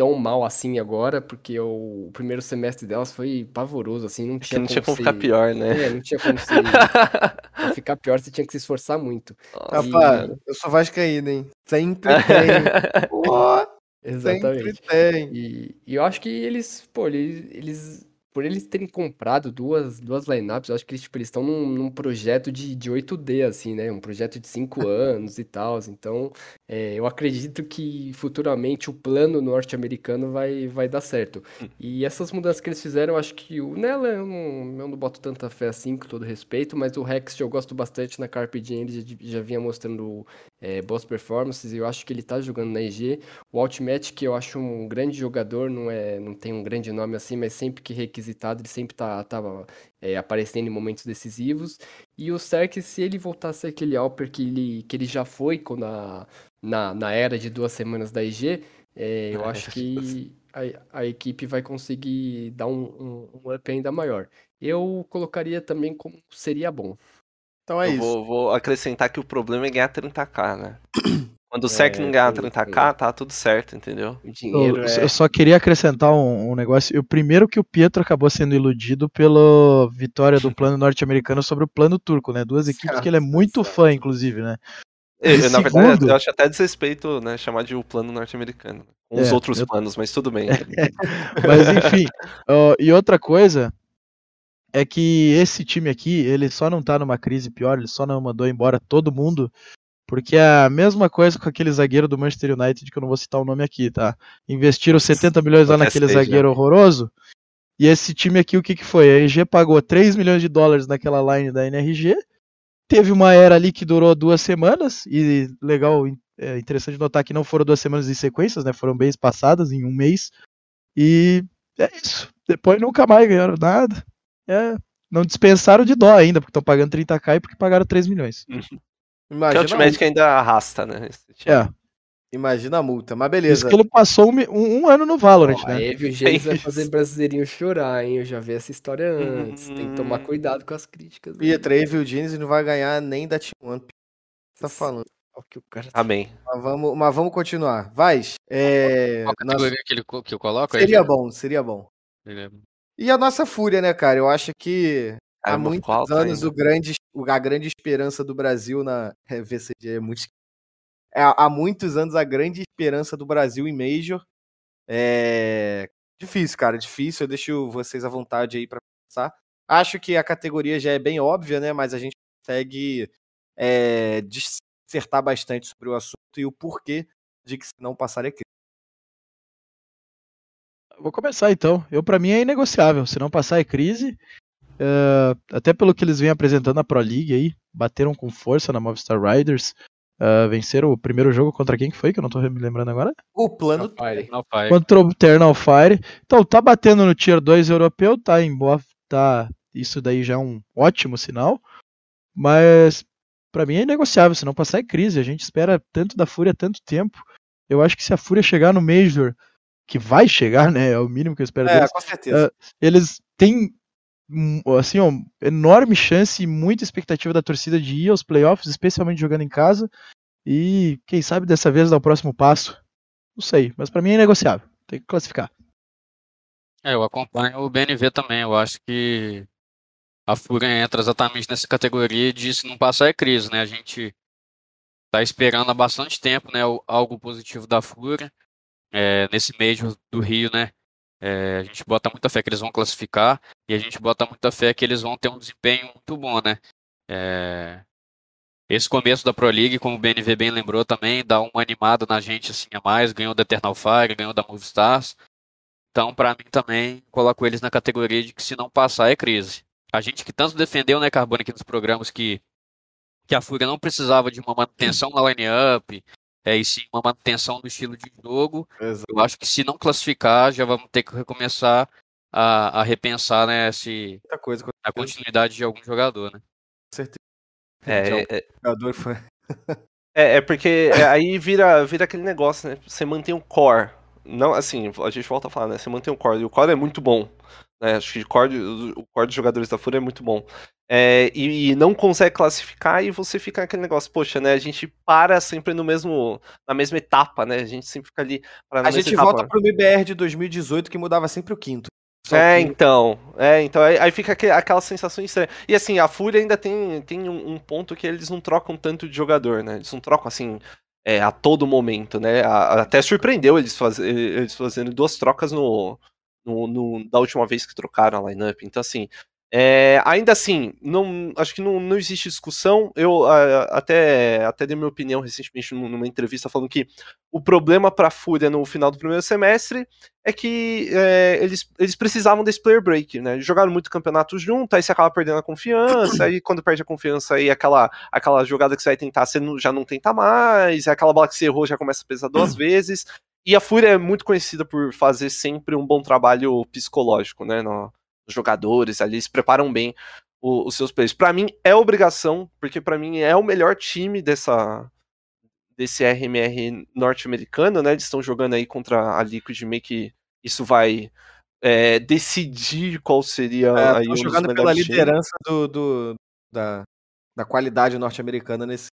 tão mal assim agora, porque o, o primeiro semestre delas foi pavoroso, assim, não tinha não tinha como se- ficar pior, né? É, não tinha como se, pra ficar pior, você tinha que se esforçar muito. Rapaz, eu sou vascaíno, hein? Sempre tem. Pô, sempre Exatamente. tem. E, e eu acho que eles, pô, eles, eles- por eles terem comprado duas, duas lineups, eu acho que eles, tipo, estão num, num projeto de, de 8D, assim, né? Um projeto de 5 anos e tal. Então, é, eu acredito que futuramente o plano norte-americano vai, vai dar certo. E essas mudanças que eles fizeram, eu acho que o Nela eu não, eu não boto tanta fé assim, com todo respeito, mas o Rex eu gosto bastante na Carpe Diem, ele já, já vinha mostrando é, boas performances, e eu acho que ele tá jogando na EG. O Ultimate, que eu acho um grande jogador, não é, não tem um grande nome assim, mas sempre que requisitado, ele sempre tá, tava é, aparecendo em momentos decisivos. E o Cerc, se ele voltar a ser aquele Alper que ele, que ele já foi quando a- na, na era de duas semanas da IG, é, eu acho que a, a equipe vai conseguir dar um, um, um up ainda maior. Eu colocaria também como seria bom. Então é eu isso. vou, vou acrescentar que o problema é ganhar 30k, né? Quando o Sec É, não ganhar tem- 30k, tá tudo certo, entendeu? O Eu, dinheiro é. eu só queria acrescentar um, um negócio. O primeiro que o Pietro acabou sendo iludido pela vitória do plano norte-americano sobre o plano turco, né? Duas equipes que ele é muito fã, inclusive, né? Eu- E eu, na verdade, segundo- eu acho até desrespeito, né, chamar de o plano norte-americano. Com os É, outros eu- planos, mas tudo bem. Mas enfim, ó, e outra coisa é que esse time aqui, ele só não tá numa crise pior, ele só não mandou embora todo mundo, porque é a mesma coisa com aquele zagueiro do Manchester United, que eu não vou citar o nome aqui, tá? Investiram 70 milhões lá naquele zagueiro horroroso, e esse time aqui, o que que foi? A EG pagou 3 milhões de dólares naquela line da NRG, teve uma era ali que durou duas semanas, e legal, é interessante notar que não foram duas semanas em sequências, né? Foram bem espaçadas, em um mês, e é isso. Depois nunca mais ganharam nada. É, não dispensaram de dó ainda, porque estão pagando 30k e porque pagaram 3 milhões. Porque o Imagina, Ultimate multa, ainda arrasta, né? esse time. É, imagina a multa, mas isso beleza. que ele passou um, um- um ano no Valorant, Ó, né? a Evil Gênesis vai isso. fazer brasileirinho chorar, hein? Eu já vi essa história antes. Tem que tomar Hum. cuidado com as críticas. aí. Pietra, Evil Genius não vai ganhar nem da Team One. Tá falando. O que o cara Amém. Mas vamos, mas vamos continuar. Vai. É, Qual nossa- categoria que, ele, que eu coloco aí? seria bom, seria bom. Ele- E a nossa fúria, né, cara? Eu acho que há muitos anos o grande, o- a grande esperança do Brasil na é, VCG é muito. É, há muitos anos a grande esperança do Brasil em Major. É difícil, cara, difícil. Eu deixo vocês à vontade aí pra pensar. Acho que a categoria já é bem óbvia, né? Mas a gente consegue é, dissertar bastante sobre o assunto e o porquê de que se não passar é crime. Vou começar então. Eu, pra mim, é inegociável. Se não passar é crise. É, até pelo que eles vêm apresentando na Pro League aí, bateram com força na Movistar Riders. é, venceram o primeiro jogo contra quem que foi, que eu não tô me lembrando agora. O plano Fire. Faz. contra o Eternal Fire. Então, tá batendo no Tier 2 europeu, tá em boa. Tá, isso daí já é um ótimo sinal. Mas, pra mim, é inegociável. Se não passar é crise. A gente espera tanto da Fúria há tanto tempo. Eu acho que se a Fúria chegar no Major, que vai chegar, né? É o mínimo que eu espero É, deles. com certeza. Eles têm, assim, ó, enorme chance e muita expectativa da torcida de ir aos playoffs, especialmente jogando em casa. E quem sabe dessa vez dar o próximo passo. Não sei, mas pra mim é negociável. Tem que classificar. É, eu acompanho o BNV também. Eu acho que a Fúria entra exatamente nessa categoria de se não passar é crise, né? A gente tá esperando há bastante tempo, né? Algo positivo da Fúria. É, nesse Major do Rio, né? É, a gente bota muita fé que eles vão classificar e a gente bota muita fé que eles vão ter um desempenho muito bom, né? É, esse começo da Pro League, como o BNV bem lembrou também, dá uma animada na gente assim a mais. Ganhou da Eternal Fire, ganhou da Movistars. Então, pra mim também, coloco eles na categoria de que se não passar é crise. A gente que tanto defendeu, né, Carbone, aqui nos programas que, que a Fúria não precisava de uma manutenção na line-up, é, e sim uma manutenção do estilo de jogo. Exato. Eu acho que se não classificar, já vamos ter que recomeçar a, a repensar, né, se, Muita coisa. com a continuidade de algum jogador, né. certeza. É, é, jogador foi. É, é porque é, aí vira, vira aquele negócio, né? Você mantém o core. Não, assim, a gente volta a falar, né? Você mantém o core. E o core é muito bom. Né? Acho que o core, o core dos jogadores da Fúria é muito bom. É, e, e não consegue classificar e você fica naquele negócio, poxa, né? A gente para sempre no mesmo, na mesma etapa, né? A gente sempre fica ali A gente etapa. volta pro MBR de 2018 que mudava sempre o quinto. É, que- então. É, então aí, aí fica aque- aquela sensação estranha. E assim, a Fúria ainda tem, tem um, um ponto que eles não trocam tanto de jogador, né? Eles não trocam assim é, a todo momento, né? A- até surpreendeu eles, faz, eles fazendo duas trocas no, no, no- da última vez que trocaram a lineup. Então, assim. é, ainda assim, não, acho que não, não existe discussão. Eu ah, até, até dei minha opinião recentemente num- numa entrevista falando que o problema para a Fúria no final do primeiro semestre é que é, eles, eles precisavam desse player break, né? Jogaram muito campeonato junto, aí você acaba perdendo a confiança, aí quando perde a confiança, aí aquela, aquela jogada que você vai tentar, você não- já não tenta mais, aquela bola que você errou já começa a pesar duas vezes. E a Fúria é muito conhecida por fazer sempre um bom trabalho psicológico, né? No, nos jogadores ali, eles preparam bem o- os seus players. Pra mim é obrigação, porque pra mim é o melhor time dessa desse RMR norte-americano, né? Eles estão jogando aí contra a Liquid, meio que isso vai é, decidir qual seria É, aí um jogando pela liderança do, do- da, da qualidade norte-americana nesse.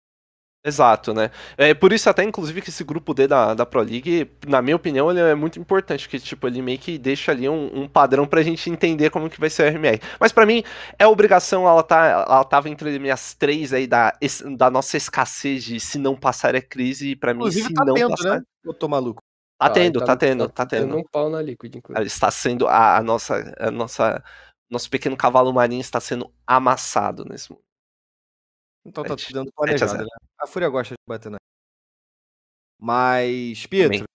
Exato, né? É por isso até, inclusive, que esse grupo D da, da Pro League, na minha opinião, ele é muito importante, que tipo, ele meio que deixa ali um, um padrão pra gente entender como que vai ser o RMR. Mas pra mim, é obrigação, ela, tá, ela tava entre minhas três aí da, da nossa escassez de se não passar é crise, e pra mim, Inclusive se tá não tendo, passar... né? Eu tô maluco. Tá Ah, tendo, ele tá tendo, tá dando tendo. um pau na Liquid, inclusive. Está sendo a, a nossa, a nossa, nosso pequeno cavalo marinho está sendo amassado nesse momento. Então tá tudo dando planejado, né? A Fúria gosta de bater na. Mas, Pietro.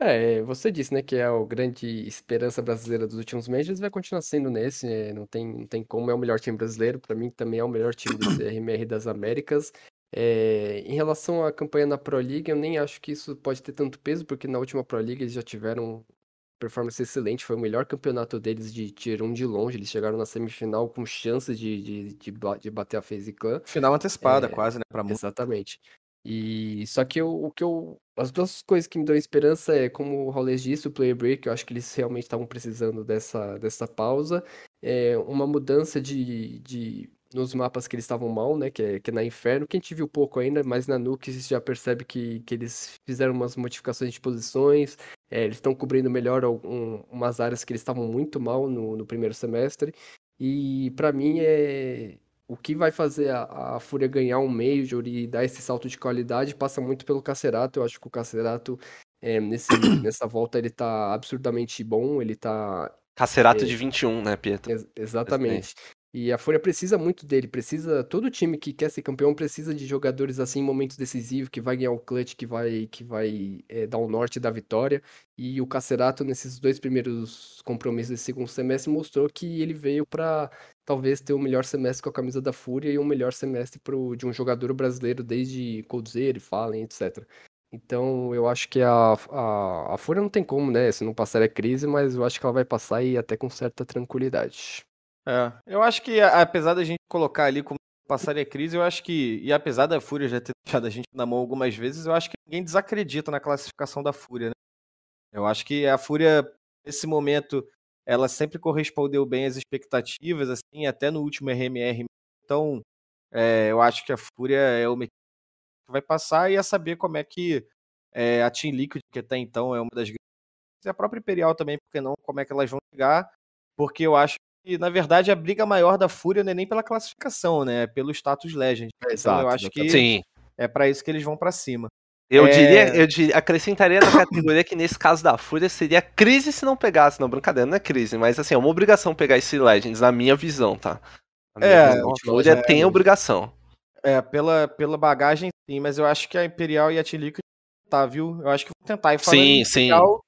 É, você disse, né, que é a grande esperança brasileira dos últimos meses, vai continuar sendo nesse, é, não tem, não tem como, é o melhor time brasileiro, pra mim também é o melhor time desse RMR das Américas. É, em relação à campanha na Pro League, eu nem acho que isso pode ter tanto peso, porque na última Pro League eles já tiveram performance excelente, foi o melhor campeonato deles de Tier 1 de longe, eles chegaram na semifinal com chances de, de, de, de bater a FaZe Clan. final antecipada, É, quase, né? Pra muitos. Exatamente. E só que eu, o que eu. As duas coisas que me dão esperança é, como o Raulês disse, o player break, eu acho que eles realmente estavam precisando dessa, dessa pausa. É, uma mudança de, de. Nos mapas que eles estavam mal, né? Que é, que é na Inferno, que a gente viu pouco ainda, mas na Nuke você já percebe que, que eles fizeram umas modificações de posições. é, eles estão cobrindo melhor algum- umas áreas que eles estavam muito mal no, no primeiro semestre. E pra mim é o que vai fazer a, a Fúria ganhar um Major e dar esse salto de qualidade passa muito pelo Cacerato. Eu acho que o Cacerato, é, nesse, nessa volta, ele tá absurdamente bom, ele tá. Cacerato É. de 21, né, Pietro? ex- exatamente. E a Fúria precisa muito dele, precisa. Todo time que quer ser campeão precisa de jogadores assim em momentos decisivos, que vai ganhar o clutch, que vai, que vai é, dar o norte da vitória. E o Cacerato, nesses dois primeiros compromissos desse segundo semestre, mostrou que ele veio para talvez ter o melhor semestre com a camisa da Fúria e um melhor semestre pro, de um jogador brasileiro desde Coldzera, Fallen, etc. Então eu acho que a, a, a Fúria não tem como, né? Se não passar é crise, mas eu acho que ela vai passar e até com certa tranquilidade. É, eu acho que a- apesar da gente colocar ali como passaria crise, eu acho que, e apesar da Fúria já ter deixado a gente na mão algumas vezes, eu acho que ninguém desacredita na classificação da Fúria, né? Eu acho que a Fúria, nesse momento, ela sempre correspondeu bem às expectativas, assim, até no último RMR. Então, é, eu acho que a Fúria é uma que vai passar e a saber como é que é, a Team Liquid, que até então é uma das grandes, e a própria Imperial também, porque não, como é que elas vão chegar, porque eu acho que, na verdade, a briga maior da Fúria não é nem pela classificação, né? É pelo status Legend. Então, eu Exato, acho que Sim. é para isso que eles vão para cima. Eu É. diria, eu diria, acrescentaria na categoria que nesse caso da Fúria seria crise se não pegasse. Não, brincadeira, não é crise, mas assim, é uma obrigação pegar esse Legends, na minha visão, tá? Minha É, visão, a Fúria Legends. tem obrigação. É, pela, pela bagagem, sim, mas eu acho que a Imperial e a Liquid tá, viu? Eu acho que vão tentar. E falando Sim, sim. Imperial,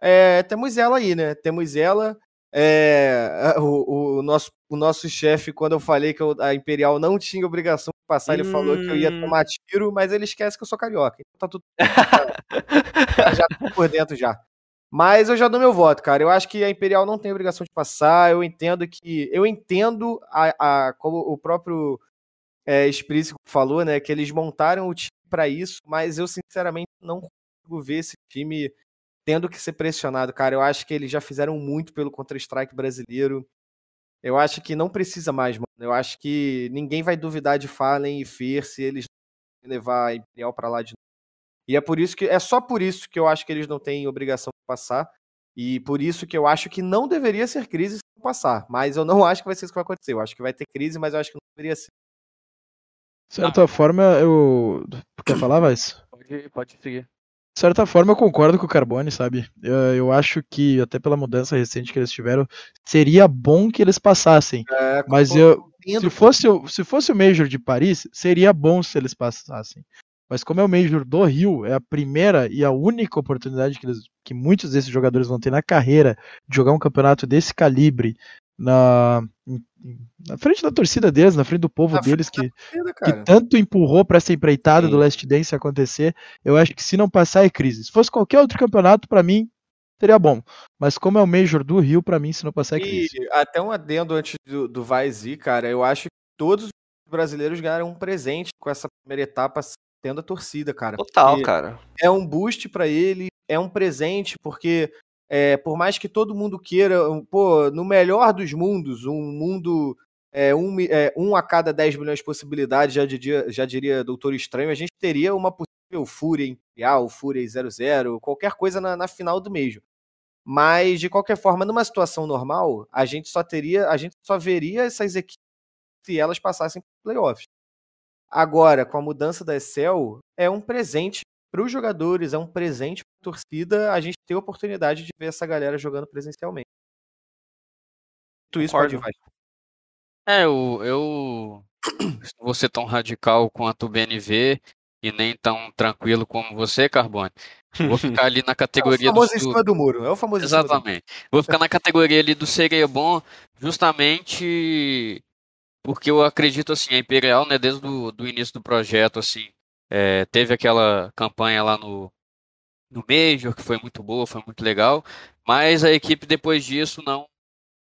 é, temos ela aí, né? Temos ela. É, o, o nosso, o nosso chefe, quando eu falei que eu- a Imperial não tinha obrigação de passar, ele falou que eu ia Hum. tomar tiro, mas ele esquece que eu sou carioca. Então tá tudo. já, já tô por dentro já. Mas eu já dou meu voto, cara. Eu acho que a Imperial não tem obrigação de passar. Eu entendo que. Eu entendo a, a- como o próprio é, Spritz falou, né? Que eles montaram o time pra isso, mas eu sinceramente não consigo ver esse time tendo que ser pressionado, cara. Eu acho que eles já fizeram muito pelo Counter-Strike brasileiro. Eu acho que não precisa mais, mano. Eu acho que ninguém vai duvidar de Fallen e Fer se eles levar a Imperial pra lá de novo. E é por isso que é só por isso que eu acho que eles não têm obrigação de passar. E por isso que eu acho que não deveria ser crise se não passar. Mas eu não acho que vai ser isso que vai acontecer. Eu acho que vai ter crise, mas eu acho que não deveria ser. De certa forma, eu. Quer falar, Vais? Pode, pode seguir. De certa forma, eu concordo com o Carbone, sabe? Eu, eu acho que, até pela mudança recente que eles tiveram, seria bom que eles passassem. É, Mas eu, entendo, se fosse, o- se fosse o Major de Paris, seria bom se eles passassem. Mas como é o Major do Rio, é a primeira e a única oportunidade que, eles- que muitos desses jogadores vão ter na carreira de jogar um campeonato desse calibre na, na frente da torcida deles, na frente do povo Na deles, que, entendo, que tanto empurrou para essa empreitada Sim. do Last Dance acontecer, eu acho que se não passar é crise. Se fosse qualquer outro campeonato, para mim, seria bom. Mas como é o Major do Rio, para mim, se não passar é crise. E até um adendo antes do, do vai ir, cara, eu acho que todos os brasileiros ganharam um presente com essa primeira etapa tendo a torcida, cara. Total, cara. É um boost pra ele, é um presente, porque é, por mais que todo mundo queira, pô, no melhor dos mundos, um mundo é, um, é, um a cada 10 milhões de possibilidades, já diria, já diria Doutor Estranho, a gente teria uma possível Fúria Imperial, Fúria 00, qualquer coisa na, na final do Major. Mas, de qualquer forma, numa situação normal, a gente só teria, a gente só veria essas equipes se elas passassem para playoffs. Agora, com a mudança da Excel, é um presente para os jogadores, é um presente para a torcida a gente ter a oportunidade de ver essa galera jogando presencialmente. Tudo isso pode Concordo. É, eu, eu não vou ser tão radical quanto o BNV e nem tão tranquilo como você, Carbone. Vou ficar ali na É o categoria do, famoso em do- cima do muro. É o famoso. Exatamente. Vou ficar na categoria ali do seria bom, justamente porque eu acredito assim, a Imperial, né, desde o do início do projeto, assim, é, teve aquela campanha lá no, no Major, que foi muito boa, foi muito legal, mas a equipe depois disso não,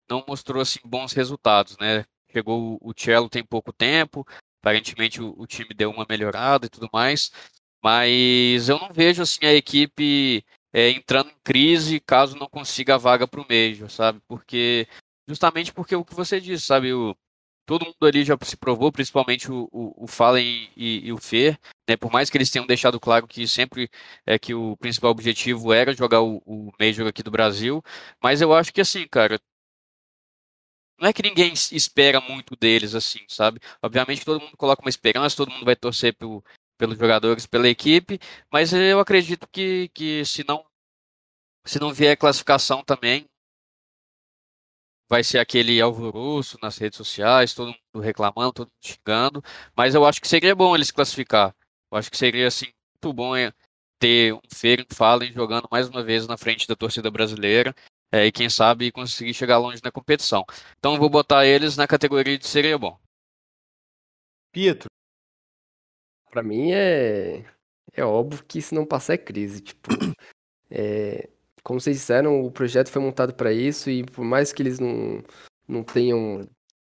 não mostrou assim, bons resultados, né? Chegou o o Cello tem pouco tempo, aparentemente o, o time deu uma melhorada e tudo mais, mas eu não vejo assim a equipe é, entrando em crise caso não consiga a vaga para o Major, sabe? Porque justamente porque o que você disse, sabe? O, todo mundo ali já se provou, principalmente o, o, o Fallen e, e o Fer, né? Por mais que eles tenham deixado claro que sempre é que o principal objetivo era jogar o, o Major aqui do Brasil, mas eu acho que assim, cara, não é que ninguém es- espera muito deles, assim, sabe? Obviamente todo mundo coloca uma esperança, todo mundo vai torcer pelo, pelos jogadores, pela equipe, mas eu acredito que, que se não se não vier classificação também, vai ser aquele alvoroço nas redes sociais, todo mundo reclamando, todo mundo xingando, mas eu acho que seria bom eles classificar. Eu acho que seria, assim, muito bom ter um Feira um Fallen jogando mais uma vez na frente da torcida brasileira, é, e quem sabe conseguir chegar longe na competição. Então eu vou botar eles na categoria de seria bom. Pietro, Pra mim é. É óbvio que se não passar é crise. Tipo, é, como vocês disseram, o projeto foi montado pra isso e por mais que eles não, não tenham.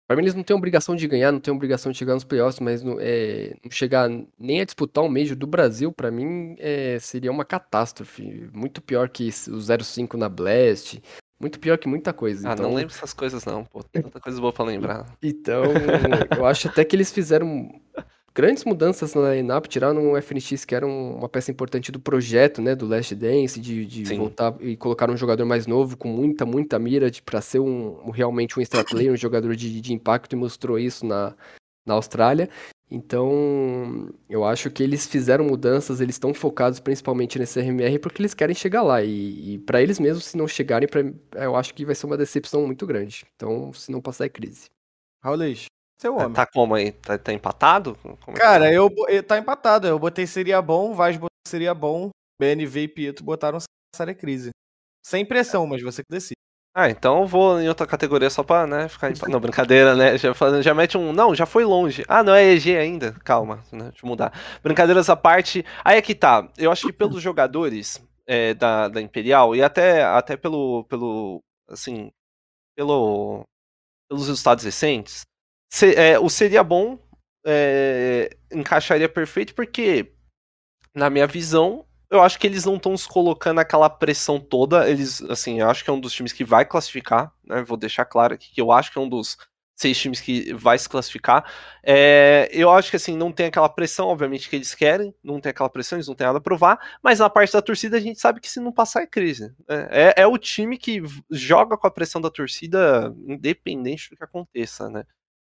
Pra mim, eles não têm obrigação de ganhar, não têm obrigação de chegar nos playoffs, mas não, é, não chegar nem a disputar o Major do Brasil, pra mim, é, seria uma catástrofe. Muito pior que o 05 na Blast. Muito pior que muita coisa. Ah, então, não lembro essas coisas não, pô. Tanta coisa boa pra lembrar. então, eu acho até que eles fizeram grandes mudanças na lineup, tiraram o FNX, que era um- uma peça importante do projeto, né, do Last Dance, de, de voltar e colocar um jogador mais novo, com muita, muita mira, de, pra ser um, um- realmente um extra player, um jogador de, de impacto, e mostrou isso na, na Austrália. Então, eu acho que eles fizeram mudanças, eles estão focados principalmente nesse RMR porque eles querem chegar lá. E, e para eles mesmos, se não chegarem, pra, eu acho que vai ser uma decepção muito grande. Então, se não passar, é crise. Raulês, seu homem. Tá como aí? Tá, tá empatado? Como é que Cara, tá? eu, eu- tá empatado. Eu botei seria bom, Vaz botou seria bom, BNV e Pietro botaram série crise. Sem pressão, mas você que decide. Ah, então eu vou em outra categoria só pra, né, ficar empa- Não, brincadeira, né? Já, já mete um. Não, já foi longe. Ah, não é EG ainda? Calma, né? Deixa eu mudar. Brincadeiras à parte. Aí é que tá. Eu acho que pelos jogadores é, da, da Imperial e até, até pelo. pelo. assim. pelo. pelos resultados recentes, se- é, o seria bom é, encaixaria perfeito, porque, na minha visão, eu acho que eles não estão se colocando aquela pressão toda. Eles, assim, eu acho que é um dos times que vai classificar, né? Vou deixar claro aqui que eu acho que é um dos seis times que vai se classificar. É, eu acho que assim, não tem aquela pressão, obviamente, que eles querem, não tem aquela pressão, eles não têm nada a provar, mas na parte da torcida a gente sabe que se não passar é crise. É, é, é o time que joga com a pressão da torcida, independente do que aconteça, né?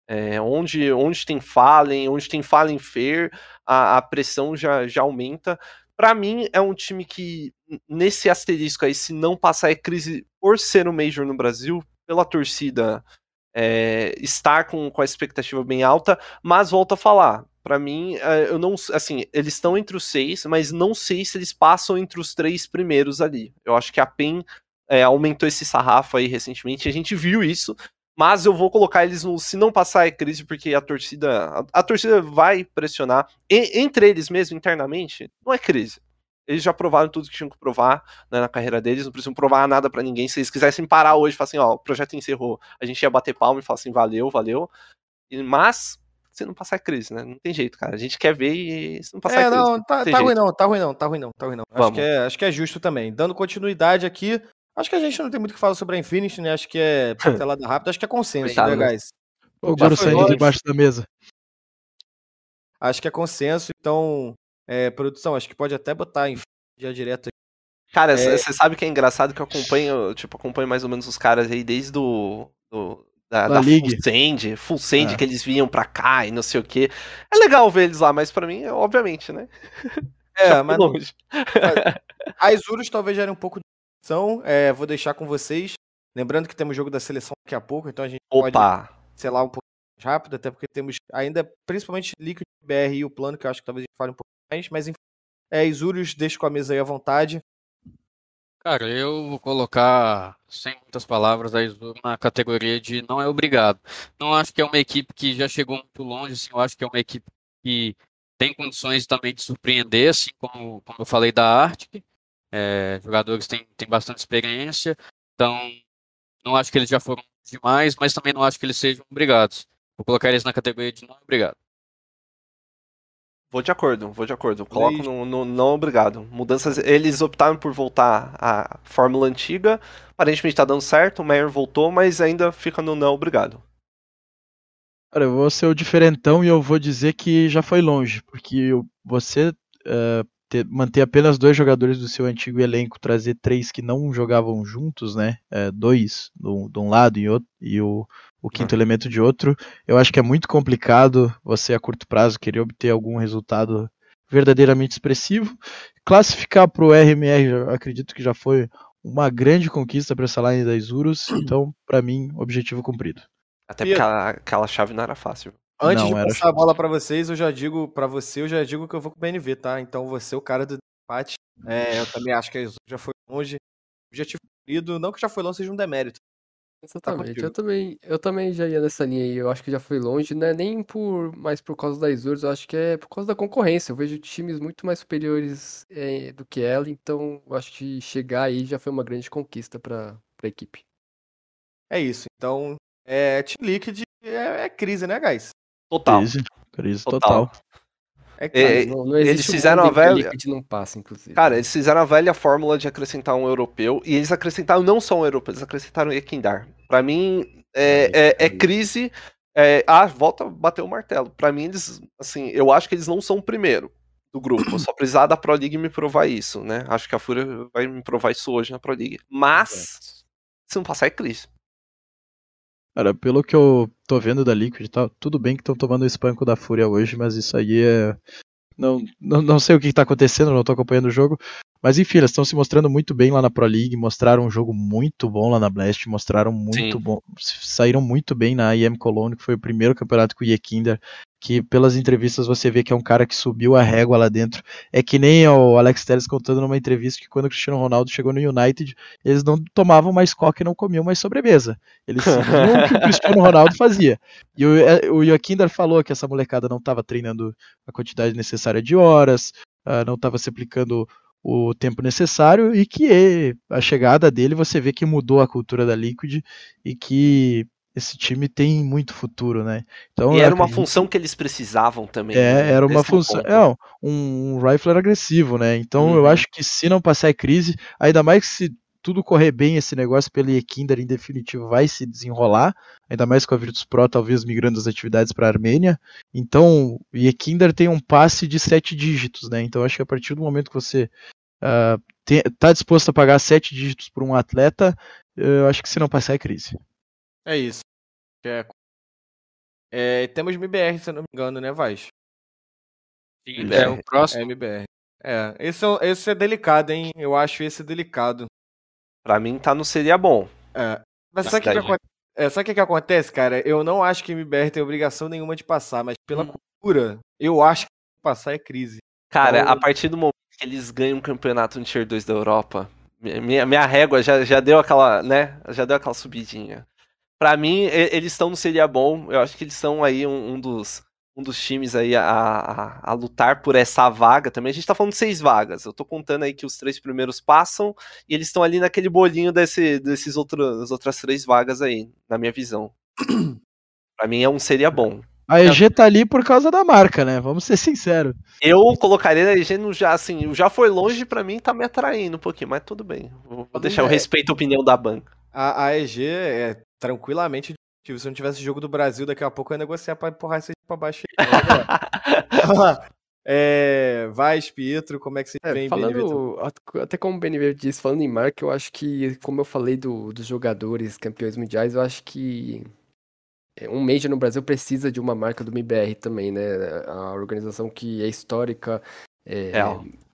É, onde, onde tem Fallen, onde tem Fallen Fair, a, a pressão já, já aumenta. Pra mim, é um time que, nesse asterisco aí, se não passar é crise por ser um Major no Brasil, pela torcida é, estar com, com a expectativa bem alta, mas volto a falar. Pra mim, é, eu não. Assim, eles estão entre os seis, mas não sei se eles passam entre os três primeiros ali. Eu acho que a PEN é, aumentou esse sarrafo aí recentemente, a gente viu isso. Mas eu vou colocar eles no. Se não passar é crise, porque a torcida. A, a torcida vai pressionar. E- entre eles mesmo, internamente, não é crise. Eles já provaram tudo que tinham que provar né, na carreira deles, não precisam provar nada pra ninguém. Se eles quisessem parar hoje e falar assim, ó, o projeto encerrou, a gente ia bater palma e falar assim, valeu, valeu. E- mas, se não passar é crise, né? Não tem jeito, cara. A gente quer ver e se não passar é, É, crise. não, tá, tem tá jeito. ruim não, tá ruim não, tá ruim não, tá ruim não. Acho que, é, acho que é justo também. Dando continuidade aqui, acho que a gente não tem muito o que falar sobre a Infinity, né? Acho que é pincelada rápida, acho que é consenso, Coitado, né, guys? O Goro foi saindo debaixo da mesa. Acho que é consenso, então, é, produção, acho que pode até botar em já direto. Cara, É. você sabe que é engraçado que eu acompanho, tipo, acompanho mais ou menos os caras aí desde o. Do, da, Da da. Full Send, Full Send, Ah. que eles vinham pra cá e não sei o que. É legal ver eles lá, mas pra mim, é, obviamente, né? É, mas longe. as Urus talvez gerem um pouco de discussão, é, vou deixar com vocês. Lembrando que temos jogo da seleção daqui a pouco, então a gente pode Opa! sei lá, um pouco mais rápido, até porque temos ainda, principalmente Liquid BR e o plano, que eu acho que talvez a gente fale um pouco mais, mas enfim. É, Isurius, deixa com a mesa aí à vontade. Cara, eu vou colocar, sem muitas palavras, a Izu na categoria de não é obrigado. Não acho que é uma equipe que já chegou muito longe, assim, eu acho que é uma equipe que tem condições também de surpreender, assim como, como eu falei da Arctic. É, jogadores têm, têm bastante experiência, então não acho que eles já foram demais, mas também não acho que eles sejam obrigados. Vou colocar eles na categoria de não obrigado. Vou de acordo, vou de acordo. Coloco no, no não obrigado. Mudanças. Eles optaram por voltar à fórmula antiga. Aparentemente tá dando certo. O Meyer voltou, mas ainda fica no não obrigado. Cara, eu vou ser o diferentão e eu vou dizer que já foi longe, porque você eh, ter- manter apenas dois jogadores do seu antigo elenco, trazer três que não jogavam juntos, né? eh, dois do- de um lado e, outro, e o, o quinto elemento de outro, eu acho que é muito complicado você a curto prazo querer obter algum resultado verdadeiramente expressivo. Classificar para o RMR, eu acredito que já foi uma grande conquista para essa line da Isurus, então, para mim, objetivo cumprido. Até porque aquela, aquela chave não era fácil. Antes Não, de passar a bola pra vocês, eu já digo pra você, eu já digo que eu vou com o BNV, tá? Então você é o cara do empate. É, eu também acho que a já foi longe. Objetivo cumprido, não que já foi longe seja um demérito. Exatamente. contigo. eu também, eu também já ia nessa linha aí. Eu acho que já foi longe, não é nem por mais por causa da Isurus, eu acho que é por causa da concorrência. Eu vejo times muito mais superiores eh, do que ela, então eu acho que chegar aí já foi uma grande conquista para a equipe. É isso. Então, é, Team Liquid é, é crise, né, guys? Total. Crise, crise Total. total. É É, crise. Não, não eles existe um fizeram mundo a velha- não passa, inclusive. Cara, eles fizeram a velha fórmula de acrescentar um europeu. E eles acrescentaram não só um europeu, eles acrescentaram o Ekindar. Pra mim, é, é, é crise. é, ah, volta a bater o martelo. Pra mim, eles. Assim, eu acho que eles não são o primeiro do grupo. Eu só precisar da Pro League me provar isso, né? Acho que a Fúria vai me provar isso hoje na Pro League. Mas, se não passar, é crise. Cara, pelo que eu tô vendo da Liquid, tá, tudo bem que estão tomando o espanco da Fúria hoje, mas isso aí é. Não, não, não sei o que, que tá acontecendo, não tô acompanhando o jogo. Mas enfim, eles estão se mostrando muito bem lá na Pro League, mostraram um jogo muito bom lá na Blast, mostraram muito Sim. bom. Saíram muito bem na IM Cologne, que foi o primeiro campeonato com o Yekinder, que pelas entrevistas você vê que é um cara que subiu a régua lá dentro. É que nem o Alex Telles contando numa entrevista que quando o Cristiano Ronaldo chegou no United, eles não tomavam mais coca e não comiam mais sobremesa. Eles seguiam o que o Cristiano Ronaldo fazia. E o, é, o Joaquinder falou que essa molecada não estava treinando a quantidade necessária de horas, ah, não estava se aplicando o tempo necessário e que a chegada dele você vê que mudou a cultura da Liquid e que esse time tem muito futuro, né? Então E eu era uma acredito- função que eles precisavam também. é, né? era uma é função. É, um, um rifler agressivo, né? Então eu Uhum. acho que se não passar a crise, ainda mais que se tudo correr bem, esse negócio pelo Ekinder em definitivo vai se desenrolar, ainda mais com a Virtus Pro talvez migrando as atividades para a Armênia. Então, o Ekinder tem um passe de sete dígitos, né? Então eu acho que a partir do momento que você ah, te- tá disposto a pagar sete dígitos por um atleta, eu acho que se não passar é crise. É isso. É, é, temos MBR, se eu não me engano, né, Vaz? Sim, MBR. é o É próximo. MBR. É, esse é, esse é delicado, hein? Eu acho esse delicado. Pra mim, tá no seria bom. É. Mas sabe o que, que, é, sabe o que, que acontece, cara? Eu não acho que MBR tem obrigação nenhuma de passar, mas pela Hum. cultura, eu acho que passar é crise. Cara, Então- a partir do momento que eles ganham um campeonato no Tier 2 da Europa, mi- minha, minha régua já, já deu aquela, né? Já deu aquela subidinha. Pra mim, eles estão no Seria Bom. Eu acho que eles são aí um, um dos, um dos times aí a, a, a lutar por essa vaga também. A gente tá falando de seis vagas. Eu tô contando aí que os três primeiros passam e eles estão ali naquele bolinho desse, desses outros, outras três vagas aí, na minha visão. Pra mim é um Seria Bom. A EG tá ali por causa da marca, né? Vamos ser sinceros. Eu colocaria a EG no já, assim, o já foi longe pra mim, tá me atraindo um pouquinho, mas tudo bem. Vou, vou deixar, eu respeito a opinião da banca. A, a EG é tranquilamente Tipo, se não tivesse jogo do Brasil, daqui a pouco eu ia negociar pra empurrar isso aí pra baixo aí. Vamos é, vai, Pietro, como é que você É, vem, falando, at- até como o Beneveto disse, falando em marca, eu acho que, como eu falei do, dos jogadores campeões mundiais, eu acho que é, um Major no Brasil precisa de uma marca do MBR também, né? A organização que é histórica, é.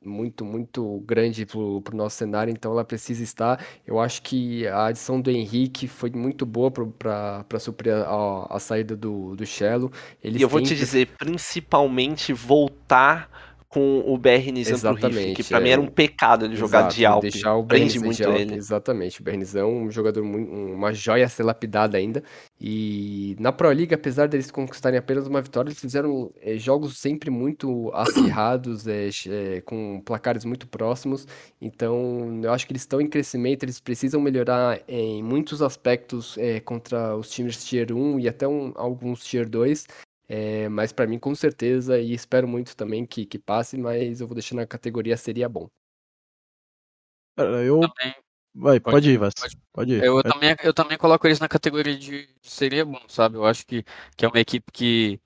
Muito, muito grande pro, pro nosso cenário, então ela precisa estar. Eu acho que a adição do Henrique foi muito boa para suprir a, a- saída do, do Cello. Eles E eu vou te dizer, principalmente voltar com o BR Nizam pro Riff, que pra mim é. era um pecado ele jogar Exato, de Alp. Deixar o Prende Bernizão muito de Alp, ele. Exatamente, o Bernizão, um jogador, muito, uma joia a ser lapidada ainda. E na Pro League, apesar deles conquistarem apenas uma vitória, eles fizeram eh, jogos sempre muito acirrados, eh, com placares muito próximos. Então, eu acho que eles estão em crescimento, eles precisam melhorar em muitos aspectos contra os times Tier 1 e até um- alguns Tier 2. É, mas pra mim, com certeza, e espero muito também que, que passe, mas eu vou deixar na categoria seria bom. Eu. Também, Vai, Pode pode ir, ir, Vas. pode. Pode ir. eu, também, eu também coloco eles na categoria de, de seria bom, sabe? Eu acho que, que é uma equipe que,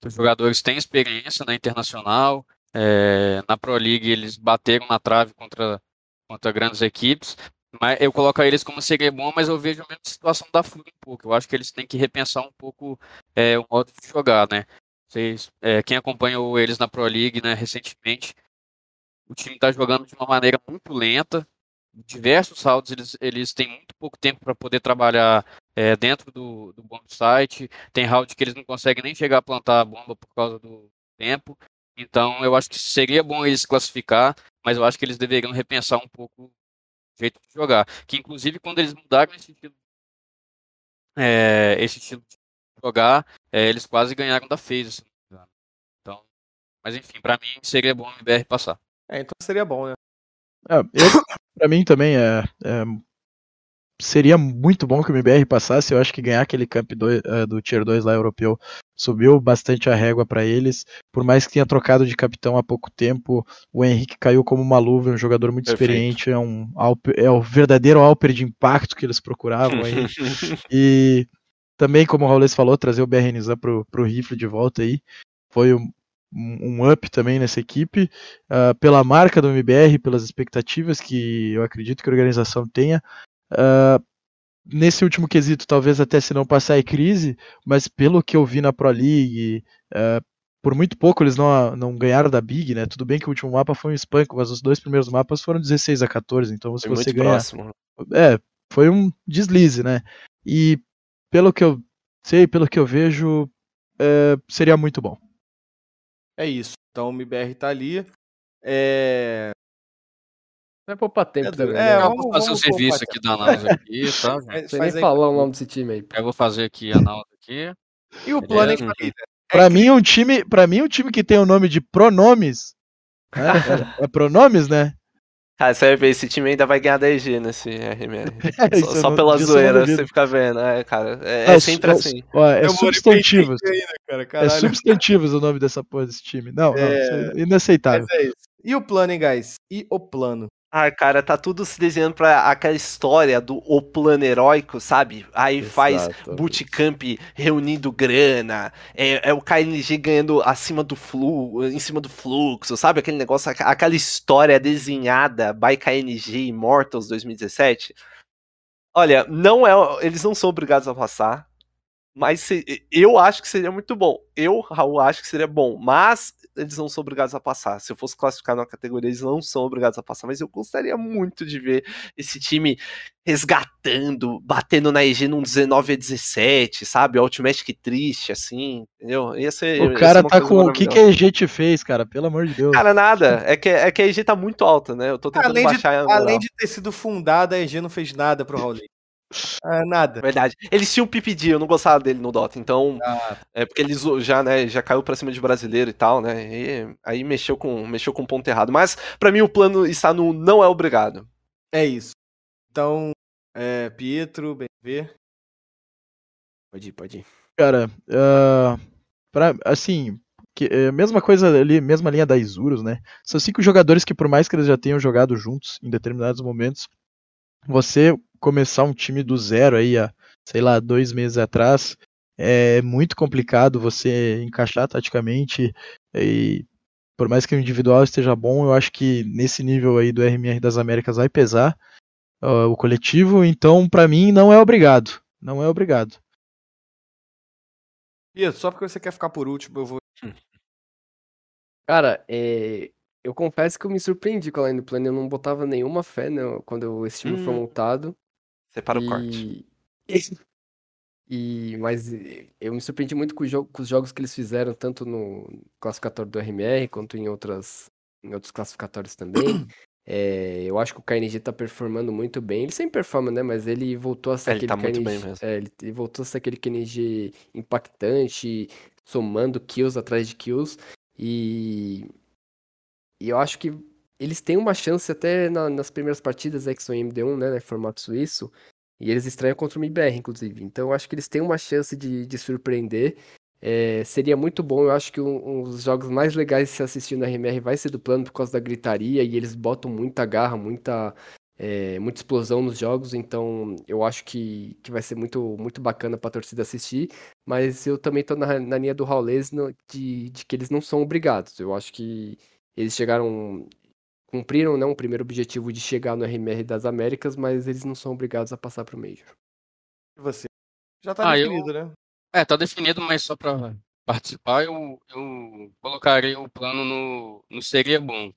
que os jogadores têm experiência na internacional. é, na Pro League eles bateram na trave contra, contra grandes equipes. Mas eu coloco eles como seria bom, mas eu vejo a mesma situação da FURIA um pouco. Eu acho que eles têm que repensar um pouco é, o modo de jogar, né? Vocês, é, quem acompanhou eles na Pro League, né, recentemente, o time está jogando de uma maneira muito lenta. Diversos rounds eles, eles têm muito pouco tempo para poder trabalhar é, dentro do, do bomb site. Tem round que eles não conseguem nem chegar a plantar a bomba por causa do tempo. Então eu acho que seria bom eles classificar, mas eu acho que eles deveriam repensar um pouco jeito de jogar. Que inclusive quando eles mudaram esse estilo, é, esse estilo de jogar, é, eles quase ganharam da FaZe, se não me engano. Então, mas enfim, para mim seria bom o MBR passar. É, então seria bom, né? É, eu, pra mim também é, é- seria muito bom que o MBR passasse. Eu acho que ganhar aquele Camp 2, eh, do Tier 2 lá europeu subiu bastante a régua pra eles. Por mais que tenha trocado de capitão há pouco tempo, o Henrique caiu como uma luva, é um jogador muito Perfeito. experiente, é um é o verdadeiro Alper de impacto que eles procuravam aí. E também, como o Raulês falou, trazer o BR Nizam pro, pro rifle de volta aí. Foi um, um up também nessa equipe. ah, pela marca do MBR, pelas expectativas que eu acredito que a organização tenha. Ah, nesse último quesito, talvez até se não passar é crise, mas pelo que eu vi na Pro League, ah, por muito pouco eles não, não ganharam da Big, né? Tudo bem que o último mapa foi um espanco, mas os dois primeiros mapas foram 16 a 14, então se Foi você muito ganhar próximo. é, foi um deslize, né? E pelo que eu sei, pelo que eu vejo, é, seria muito bom. É isso. Então o MBR tá ali. É. Vai poupar tempo É, também, é, né? Eu vamos- vou fazer o serviço aqui da análise aqui, tá, Não sei faz nem aí. falar o nome desse time aí. Eu vou fazer aqui a análise aqui. E o plano família? Pra mim, um time, para mim, um time que tem o nome de pronomes, né? é, é pronomes, né? Cara, você vai ver, esse time ainda vai ganhar da EG nesse RMR. Isso Só, só não- pela zoeira, você fica vendo. É, cara, é, Não, é sempre assim. ó, é substantivos. ainda, cara, É substantivos o nome dessa porra desse time. Não, não, É. isso é inaceitável. Mas é isso. E o plano, hein, guys? E o plano? Ah, cara, tá tudo se desenhando pra aquela história do o plano heróico, sabe? Aí faz Exatamente. bootcamp reunindo grana, é, é o KNG ganhando acima do fluxo, em cima do fluxo, sabe? Aquele negócio, aqu- aquela história desenhada by KNG Immortals 2017. Olha, não é, eles não são obrigados a passar, mas se- eu acho que seria muito bom. Eu, Raul, acho que seria bom, mas eles não são obrigados a passar. Se eu fosse classificar numa categoria, eles não são obrigados a passar. Mas eu gostaria muito de ver esse time resgatando, batendo na EG num 19 a 17, sabe? O Ultimate que triste, assim, entendeu? Ia ser, O ia cara tá com. O que, que a EG te fez, cara? Pelo amor de Deus. Cara, nada. É que, é que a EG tá muito alta, né? Eu tô tentando Além de, baixar a moral. além de ter sido fundada, a EG não fez nada pro Raul. Ah, nada. Verdade. Eles tinham o PPD, eu não gostava dele no Dota, então. Ah. É porque eles já, né, já caiu pra cima de brasileiro e tal, né? E aí mexeu com, mexeu com o ponto errado. Mas, pra mim, o plano está no não é obrigado. É isso. Então, é, Pietro, BV. Pode ir, pode ir. Cara, ah, pra, assim, que, é, mesma coisa ali, mesma linha da Isurus, né? São cinco jogadores que, por mais que eles já tenham jogado juntos em determinados momentos, você começar um time do zero aí, a, sei lá, dois meses atrás. É muito complicado você encaixar taticamente e por mais que o individual esteja bom, eu acho que nesse nível aí do RMR das Américas vai pesar uh, o coletivo, então para mim não é obrigado, não é obrigado. Ih, só porque você quer ficar por último, eu vou. Cara, é, eu confesso que eu me surpreendi com a line plan. Eu não botava nenhuma fé né, quando esse time foi Hum. montado. Separa o corte. E... e mas eu me surpreendi muito com, jogo, com os jogos que eles fizeram, tanto no classificatório do RMR quanto em outras em outros classificatórios também. É, eu acho que o KNG tá performando muito bem. Ele sempre performa, né? Mas ele voltou a ser É, ele aquele tá muito KNG. bem mesmo. é, ele voltou a ser aquele KNG impactante, somando kills atrás de kills. E, e eu acho que eles têm uma chance até na- nas primeiras partidas aí que são em MD1, né? Formato suíço. E eles estranham contra o MIBR, inclusive. Então eu acho que eles têm uma chance de, de surpreender. É, seria muito bom, eu acho que um, um dos jogos mais legais de se assistir no RMR vai ser do plano por causa da gritaria e eles botam muita garra, muita, é, muita explosão nos jogos, então eu acho que, que vai ser muito, muito bacana pra torcida assistir, mas eu também tô na, na linha do Raulês de, de que eles não são obrigados, eu acho que eles chegaram, cumpriram né, um primeiro objetivo de chegar no RMR das Américas, mas eles não são obrigados a passar pro Major. E você? Já tá Ah, eu- definido, né? É, tá definido, mas só para participar, eu, eu colocaria o plano no, no Seria Bom.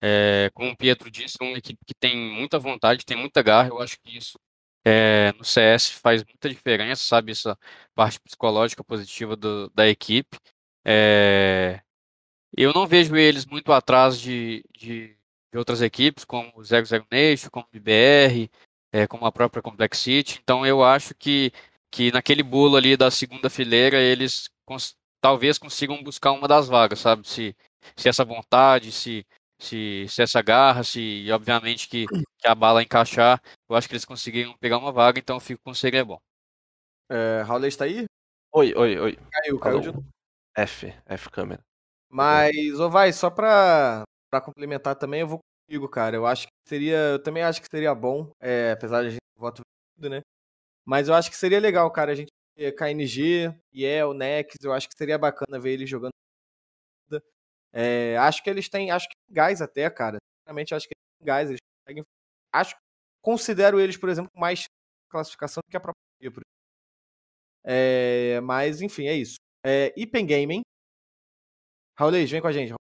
É, como o Pietro disse, é uma equipe que tem muita vontade, tem muita garra. Eu acho que isso é, no CS faz muita diferença, sabe? Essa parte psicológica positiva do- da equipe. É, eu não vejo eles muito atrás de, de, de outras equipes, como o 00 Nation, como o BBR, é, como a própria Complexity. Então eu acho que que naquele bolo ali da segunda fileira eles cons- talvez consigam buscar uma das vagas, sabe? Se, se essa vontade, se, se, se essa garra, se e obviamente que, que a bala encaixar, eu acho que eles conseguiram pegar uma vaga, então eu fico com o Seria bom. É, Raul está aí? Oi, oi, oi. Caiu, caiu de novo. F, F câmera. Mas, ô vai, só pra, pra complementar também, eu vou contigo, cara. Eu acho que seria. Eu também acho que seria bom, é, apesar de a gente voto tudo, né? Mas eu acho que seria legal, cara, a gente ter KNG, Yel, Nex, eu acho que seria bacana ver eles jogando. É, acho que eles têm. Acho que tem gás até, cara. Sinceramente, acho que eles têm gás. Eles conseguem. Acho, considero eles, por exemplo, mais classificação do que a própria por exemplo. É, mas, enfim, é isso. É, Ipen Gaming. Raulês, vem com a gente.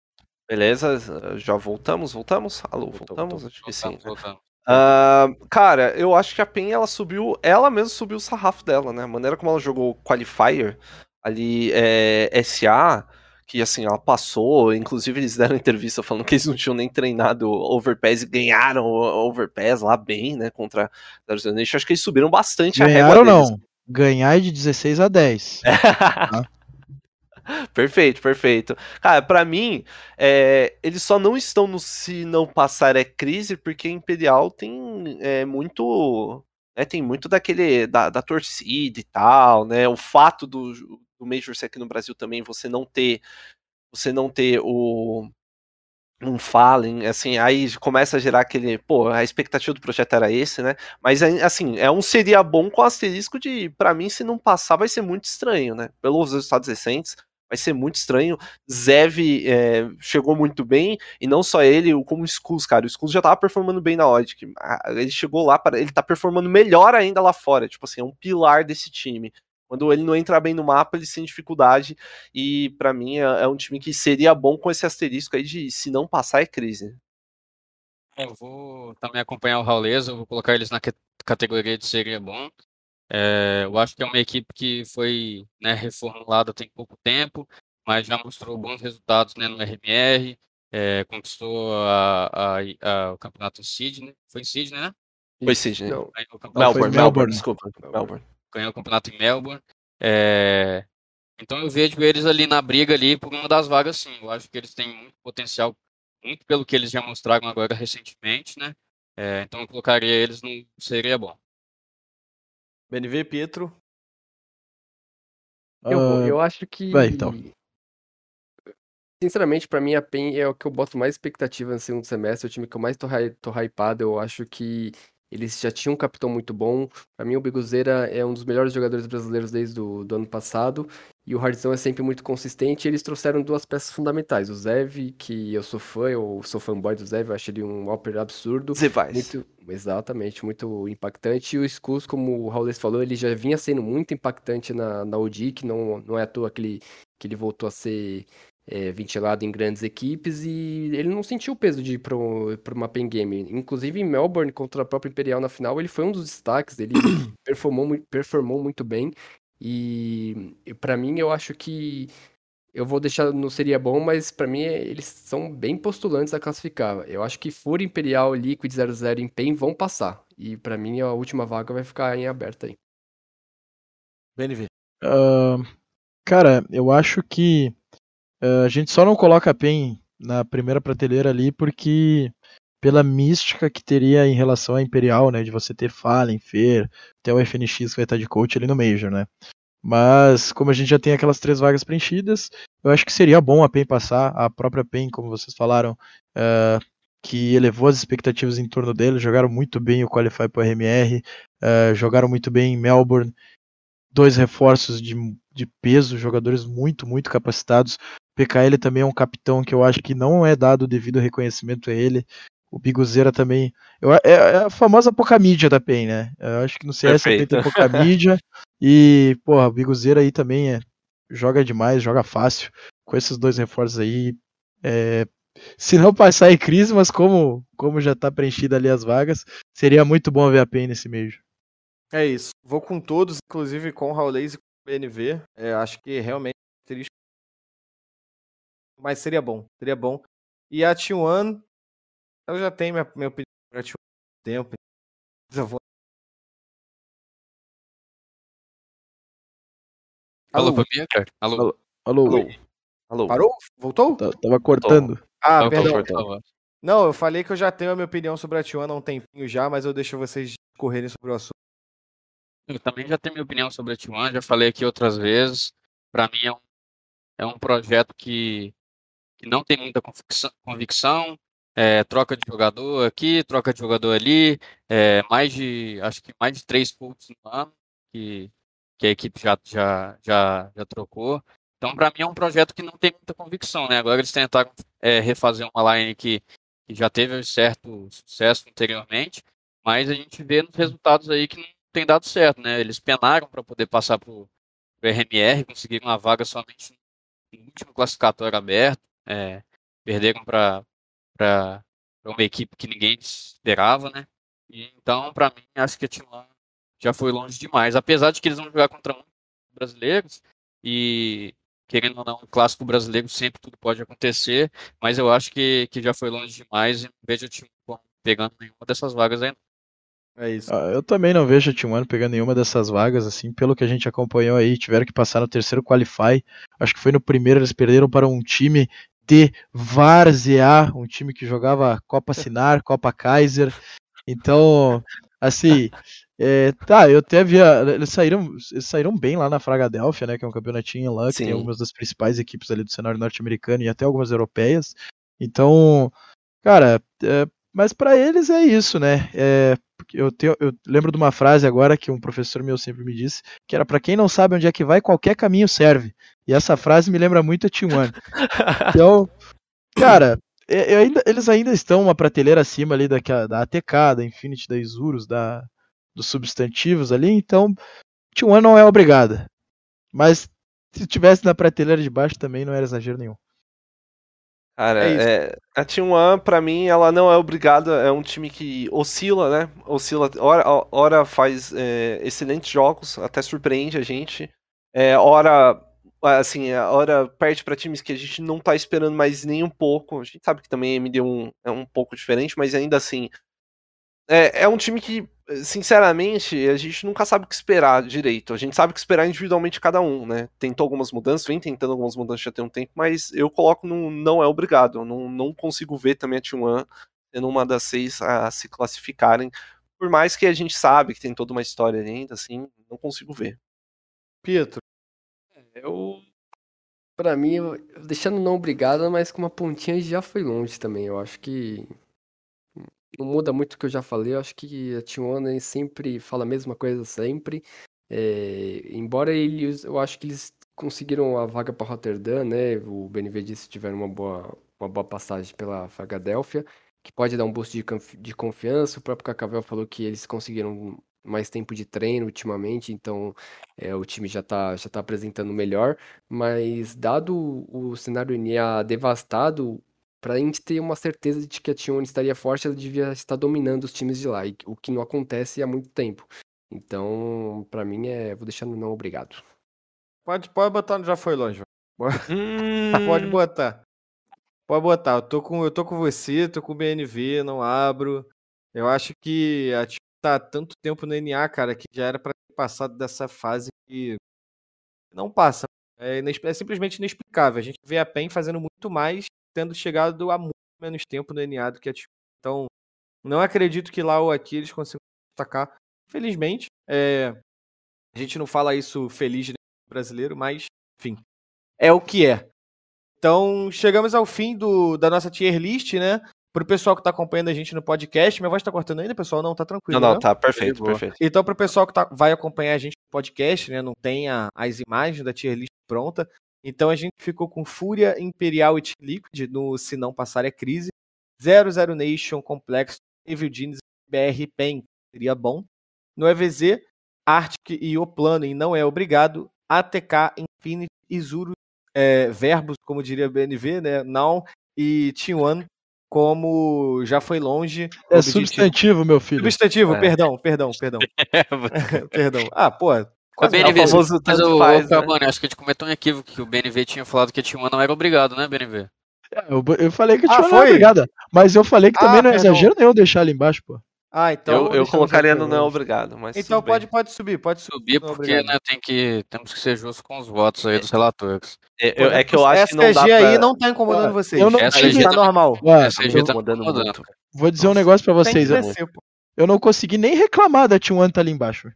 Beleza, já voltamos, voltamos? Alô, voltamos? voltou. Acho que sim. Voltamos, voltamos. Ah, cara, eu acho que a PEN ela subiu, ela mesma subiu o sarrafo dela, né? A maneira como ela jogou Qualifier ali, é, SA, que assim, ela passou, inclusive eles deram entrevista falando que eles não tinham nem treinado Overpass e ganharam Overpass lá bem, né? Contra a Nation. Acho que eles subiram bastante a Ganharam régua ou deles. não? Ganhar é de 16 a 10. Perfeito, perfeito. Cara, pra mim, é, eles só não estão no se não passar é crise, porque Imperial tem é, muito. né, tem muito daquele. Da, da torcida e tal, né? O fato do, do Major ser aqui no Brasil também, você não ter. Você não ter o. Um Fallen, assim, aí começa a gerar aquele. Pô, a expectativa do projeto era esse, né? Mas assim, é um seria bom com asterisco de, pra mim, se não passar, vai ser muito estranho, né? Pelos resultados recentes, vai ser muito estranho. Zev é, chegou muito bem, e não só ele, como o Skulls, cara. O Skulls já tava performando bem na Odic. Ele chegou lá, para ele tá performando melhor ainda lá fora. Tipo assim, é um pilar desse time. Quando ele não entra bem no mapa, ele tem dificuldade. E pra mim é, é um time que seria bom com esse asterisco aí de se não passar é crise. É, Eu vou também acompanhar o Raulês, eu vou colocar eles na ca- categoria de seria bom. É, eu acho que é uma equipe que foi né, reformulada tem pouco tempo, mas já mostrou bons resultados né, no RMR, é, conquistou a, a- a- o campeonato em Sydney. Foi em Sydney, né? Foi Sidney. Não, Ganhou o campeonato, Melbourne, Melbourne, Melbourne. desculpa. Melbourne. ganhou o campeonato em Melbourne. É, então eu vejo eles ali na briga ali por uma das vagas, sim. Eu acho que eles têm muito potencial, muito pelo que eles já mostraram agora recentemente, né? É, então eu colocaria eles no seria bom. BNV, Pietro. Eu, Ah, eu acho que. vai, então. Sinceramente, pra mim, a PEN é o que eu boto mais expectativa no segundo semestre, é o time que eu mais tô, tô hypado. Eu acho que Eles já tinham um capitão muito bom. Para mim, o Biguzeira é um dos melhores jogadores brasileiros desde o do ano passado. E o Hardzão é sempre muito consistente. E eles trouxeram duas peças fundamentais. O Zev, que eu sou fã, eu sou fanboy do Zev, eu acho ele um ópera absurdo. Zevais. Muito, exatamente, muito impactante. E o Skulls, como o Raul falou, ele já vinha sendo muito impactante na, na que não, não é à toa que ele, que ele voltou a ser é, ventilado em grandes equipes e ele não sentiu o peso de ir para uma pen game. Inclusive em Melbourne contra a própria Imperial na final, ele foi um dos destaques, ele performou, performou muito bem. E, e para mim, eu acho que eu vou deixar no seria bom, mas para mim eles são bem postulantes a classificar. Eu acho que Fúria Imperial, Liquid 00 e PEN vão passar. E para mim a última vaga vai ficar em aberto aí. BNV. Ah, cara, eu acho que ah, a gente só não coloca a PEN na primeira prateleira ali porque pela mística que teria em relação à Imperial, né, de você ter Fallen, Fer, até o FNX que vai estar de coach ali no Major, né. Mas como a gente já tem aquelas três vagas preenchidas, eu acho que seria bom a PEN passar, a própria PEN, como vocês falaram, ah, que elevou as expectativas em torno dele, jogaram muito bem o Qualify para o RMR, ah, jogaram muito bem em Melbourne, dois reforços de, de peso, jogadores muito, muito capacitados. PKL também é um capitão que eu acho que não é dado o devido reconhecimento a ele. O Biguzeira também. Eu, é, é a famosa pouca mídia da PEN, né? Eu acho que no CS PEN tem Perfeito. pouca mídia. E, porra, o Biguzeira aí também é, joga demais, joga fácil. Com esses dois reforços aí. é, se não passar em crise, mas como, como já tá preenchida ali as vagas, seria muito bom ver a PEN nesse meio. É isso. Vou com todos, inclusive com o Raulês e com o BNV. É, acho que realmente seria. Mas seria bom. Seria bom. E a T1, eu já tenho minha, minha opinião sobre a T1 há tempo. Eu vou... Alô, Alô, cara? Alô. Alô. Alô, Alô. Alô. parou? Voltou? Tá- tava cortando. Ah, Alô, perdão. favor. Não, eu falei que eu já tenho a minha opinião sobre a T1 há um tempinho já, mas eu deixo vocês correrem sobre o assunto. Eu também já tenho minha opinião sobre a T1, já falei aqui outras vezes. Para mim é um, é um projeto que, que não tem muita convicção, convicção é, troca de jogador aqui, troca de jogador ali, é, mais de, acho que mais de três cultos no ano que, que a equipe já, já, já, já trocou. Então, para mim é um projeto que não tem muita convicção, né? Agora eles tentaram é, refazer uma line que, que já teve certo sucesso anteriormente, mas a gente vê nos resultados aí que não tem dado certo, né? Eles penaram para poder passar para o RMR, conseguiram uma vaga somente no último classificatório aberto, é, perderam para uma equipe que ninguém esperava, né? E, então, para mim, acho que a Timão já foi longe demais. Apesar de que eles vão jogar contra muitos brasileiros e querendo ou não, um clássico brasileiro sempre tudo pode acontecer, mas eu acho que, que já foi longe demais e não vejo o time pegando nenhuma dessas vagas ainda. É isso. Ah, Eu também não vejo a T1 pegando nenhuma dessas vagas, assim, pelo que a gente acompanhou aí, tiveram que passar no terceiro Qualify. Acho que foi no primeiro, eles perderam para um time de Várzea, um time que jogava Copa Sinar, Copa Kaiser. Então, assim, é, tá, eu até via. Eles saíram, eles saíram bem lá na Fragadelphia, né? Que é um campeonatinho lá, que tem Sim. algumas das principais equipes ali do cenário norte-americano e até algumas europeias. Então, cara, é, mas para eles é isso, né? É, eu, tenho, eu lembro de uma frase agora que um professor meu sempre me disse, que era para quem não sabe onde é que vai, qualquer caminho serve. E essa frase me lembra muito a T1. Então, cara, é- eu ainda- eles ainda estão uma prateleira acima ali da, da ATK, da Infinity, da Isurus, da, dos substantivos ali, então T1 não é obrigada. Mas se tivesse na prateleira de baixo também não era exagero nenhum. Cara, É é, a T1, pra mim, ela não é obrigada, é um time que oscila, né? Oscila, hora, hora faz é, excelentes jogos, até surpreende a gente. É, hora, assim, a hora perde pra times que a gente não tá esperando mais nem um pouco. A gente sabe que também a MD1 é um pouco diferente, mas ainda assim. É, é um time que, sinceramente, a gente nunca sabe o que esperar direito. A gente sabe o que esperar individualmente cada um, né? Tentou algumas mudanças, vem tentando algumas mudanças já tem um tempo, mas eu coloco no não é obrigado. Eu não, não consigo ver também a T1 sendo uma das seis a se classificarem. Por mais que a gente sabe que tem toda uma história ainda, assim, não consigo ver. Pietro. Eu. Pra mim, eu- deixando não obrigado, mas com uma pontinha já foi longe também. Eu acho que. Não muda muito o que eu já falei. Eu acho que a T1 sempre fala a mesma coisa sempre. É, embora eles, eu acho que eles conseguiram a vaga para Rotterdam, né? O que tiveram uma boa, uma boa passagem pela Filadélfia, que pode dar um boost de, de confiança. O próprio Cacavel falou que eles conseguiram mais tempo de treino ultimamente, então é, o time já está já tá apresentando melhor. Mas dado o, o cenário NA devastado, para a gente ter uma certeza de que a T1 estaria forte, ela devia estar dominando os times de lá, e- o que não acontece há muito tempo. Então, para mim, é. Vou deixar no não obrigado. Pode, pode botar no Já Foi Longe. Hum, Pode botar. Pode botar. Eu tô com, eu tô com você, tô com o BNV, não abro. Eu acho que a time tá há tanto tempo no NA, cara, que já era pra ter passado dessa fase que não passa. É, é simplesmente inexplicável. A gente vê a PEN fazendo muito mais, tendo chegado há muito menos tempo no NA do que a time. Então, não acredito que lá ou aqui eles consigam destacar. Felizmente, é, a gente não fala isso feliz né, brasileiro, mas, enfim, é o que é. Então, chegamos ao fim do, da nossa tier list, né? Pro pessoal que tá acompanhando a gente no podcast, minha voz tá cortando ainda, pessoal? Não, tá tranquilo. Não, não, né? tá perfeito, boa. perfeito. Então, pro pessoal que tá- vai acompanhar a gente no podcast, né? Não tem a- as imagens da tier list pronta. Então a gente ficou com Fúria, Imperial e Team Liquid no Se Não Passar é Crise. 00 Nation, Complexo, Evil Genius, BR PEN, seria bom. No EVZ, Arctic e O Plano, e não é obrigado. ATK, Infinity, Izuru, é, Verbos, como diria BNV, né? Não. E Team One, como já foi longe. É substantivo, meu filho. Substantivo, É. perdão, perdão, perdão, perdão. Ah, pô, O BNV, é o famoso mas o, faz, o né? Carbone, acho que a gente cometeu um equívoco que o BNV tinha falado que a T1 não era obrigado, né, BNV? É, Eu, eu falei que Ah, tinha uma foi? obrigada. Mas eu falei que Ah, também não é exagero nenhum deixar ali embaixo, pô. Ah, então. eu eu colocaria no não longe. obrigado, mas Então pode, pode subir, pode subir. Subir Não, porque né, tem que, temos que ser justos com os votos aí dos relatores. É, eu- é que eu acho que não SG dá pra... aí não tá incomodando Ah, vocês. eu não Essa tive- aí tá tá- normal. Aí eu tá incomodando incomodando. muito. vou dizer um negócio pra Tem vocês. que Eu, não consegui nem reclamar da T1 tá ali embaixo.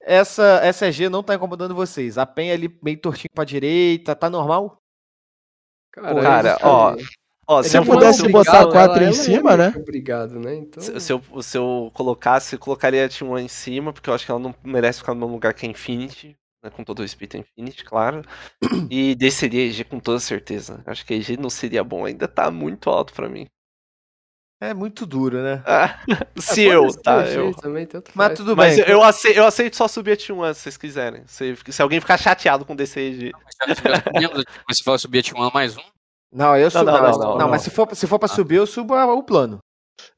Essa SG não tá incomodando vocês. A PEN ali meio tortinho pra direita, tá normal? Cara, Cara, ó, Ó, Se eu pudesse fosse- botar Obrigado, quatro ela- em ela é cima, meio né? Obrigado, né? Então. Se, se eu, se eu colocasse, eu colocaria a T1 em cima, porque eu acho que ela não merece ficar no mesmo lugar que a Infinity, né, com todo o respeito Infinity, claro. E desceria a EG com toda certeza. Acho que a EG não seria bom, ainda tá muito alto pra mim. É muito duro, né? Ah, se pode eu, tá? Eu. Também, tanto Mas faz. tudo Mas bem. eu aceito, eu aceito só subir a T1 se vocês quiserem. Se, se alguém ficar chateado com descer EG. Mas se for subir a T1 mais um, Não, eu subo. não, Não, não, mas- não, não, não. mas se for, se for pra subir, eu subo a- o plano.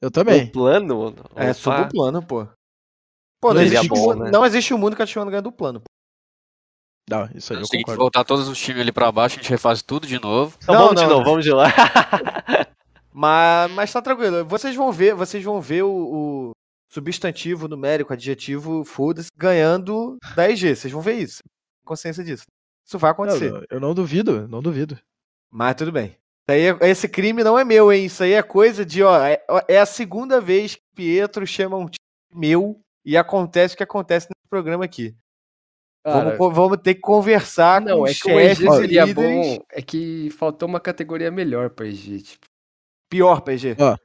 Eu também. O plano? É, subo o plano, pô. Pô, não existe, bom, né? não existe um mundo que a T1 ganha do plano. pô. Não, isso aí a eu que concordo. voltar todos os times ali pra baixo, a gente refaz tudo de novo. Então Não, vamos de não. novo, vamos de lá. Mas, mas tá tranquilo. Vocês vão ver, vocês vão ver o, o substantivo numérico, adjetivo, foda-se, ganhando da EG. Vocês vão ver isso. Consciência disso. Isso vai acontecer. Eu, eu não duvido, não duvido. Mas tudo bem. Isso aí é- esse crime não é meu, hein? Isso aí é coisa de, ó. É, é a segunda vez que Pietro chama um time meu e acontece o que acontece nesse programa aqui. Cara, vamos, vamos ter que conversar não, com é os que o EG chefes seria líderes. bom. É que faltou uma categoria melhor pra EG. Tipo, Pior, PG. Ah.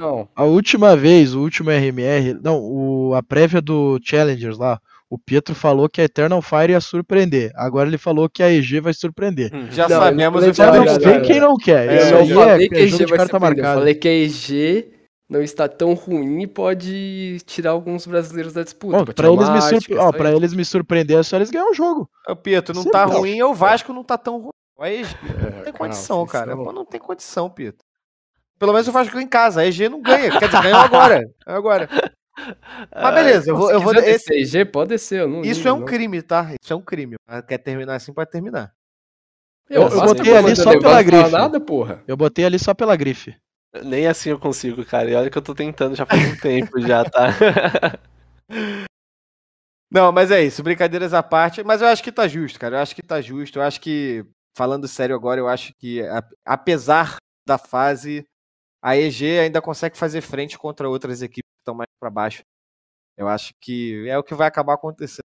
não. A última vez, o último RMR, não, o, a prévia do Challengers lá, o Pietro falou que a Eternal Fire ia surpreender. Agora ele falou que a EG vai surpreender. Já Não, sabemos o que vai vem quem não quer. É, Isso eu falei é, que é a EG jogo de vai carta surpreender. Eu marcada. falei que a EG não está tão ruim e pode tirar alguns brasileiros da disputa. Bom, pra, eles me surpre... é ó, só pra eles me surpreender é só eles ganhar o jogo. Ô, Pietro, não Sim, tá não. ruim, e o Vasco não tá tão ruim. Aí É, não tem condição, cara. não tem condição, Pietro. Pelo menos o Vasco ganha em casa. A EG não ganha. Quer dizer, ganhou agora. Agora. Mas beleza, eu vou. Eu vou esse- EG, pode descer. Eu não isso ligo, é um não. crime, tá? Isso é um crime. Ah, Quer terminar assim, pode terminar. Eu- eu faço botei que ali eu só pela grife. nada, porra. Eu botei ali só pela grife. Nem assim eu consigo, cara. E olha que eu tô tentando já faz um tempo já, tá? Não, mas é isso, brincadeiras à parte. Mas eu acho que tá justo, cara. Eu acho que tá justo. Eu acho que, falando sério agora, eu acho que, apesar da fase, a EG ainda consegue fazer frente contra outras equipes que estão mais pra baixo. Eu acho que é o que vai acabar acontecendo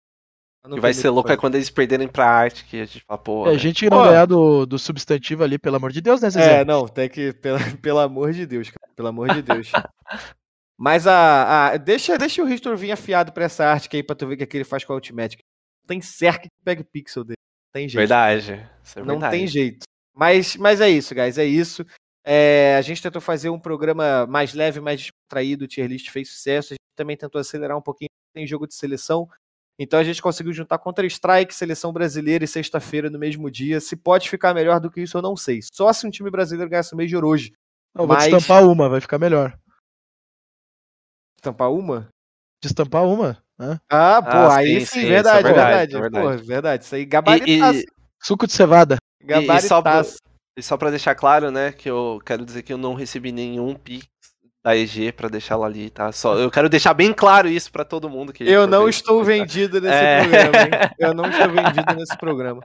não E vai ser louco é quando eles perderem pra arte, que a gente fala, pô. É, a né? gente não ganhar do, do substantivo ali, pelo amor de Deus, né, Zezé? É, não, tem que, pelo, pelo amor de Deus, cara, pelo amor de Deus. Mas a, a- deixa, deixa o Ristor vir afiado pra essa arte que aí pra tu ver o que, é que ele faz com a Ultimate. Tem cerca que pega pixel dele. Não Tem jeito. Verdade. É Não verdade. tem jeito. Mas, mas é isso, guys, é isso. É, a gente tentou fazer um programa mais leve, mais descontraído, o tier list fez sucesso. A gente também tentou acelerar um pouquinho, tem jogo de seleção. Então a gente conseguiu juntar Counter-Strike, seleção brasileira e sexta-feira no mesmo dia. Se pode ficar melhor do que isso, eu não sei. Só se um time brasileiro ganhasse o Major hoje. Não, vou mas- destampar uma, vai ficar melhor. Tampar uma? Destampar uma, né? Ah, pô, Ah, aí sim, sim, sim, isso é verdade, verdade, verdade. é verdade. Pô, verdade. Isso aí, E, gabaritaço. e- Suco de cevada. e só, pra, gabaritaço. E só pra deixar claro, né, que eu quero dizer que eu não recebi nenhum pix da EG pra deixar ela ali, tá? Só, eu quero deixar bem claro isso pra todo mundo que Eu não estou vendido nesse É. programa, hein? Eu não estou vendido nesse programa.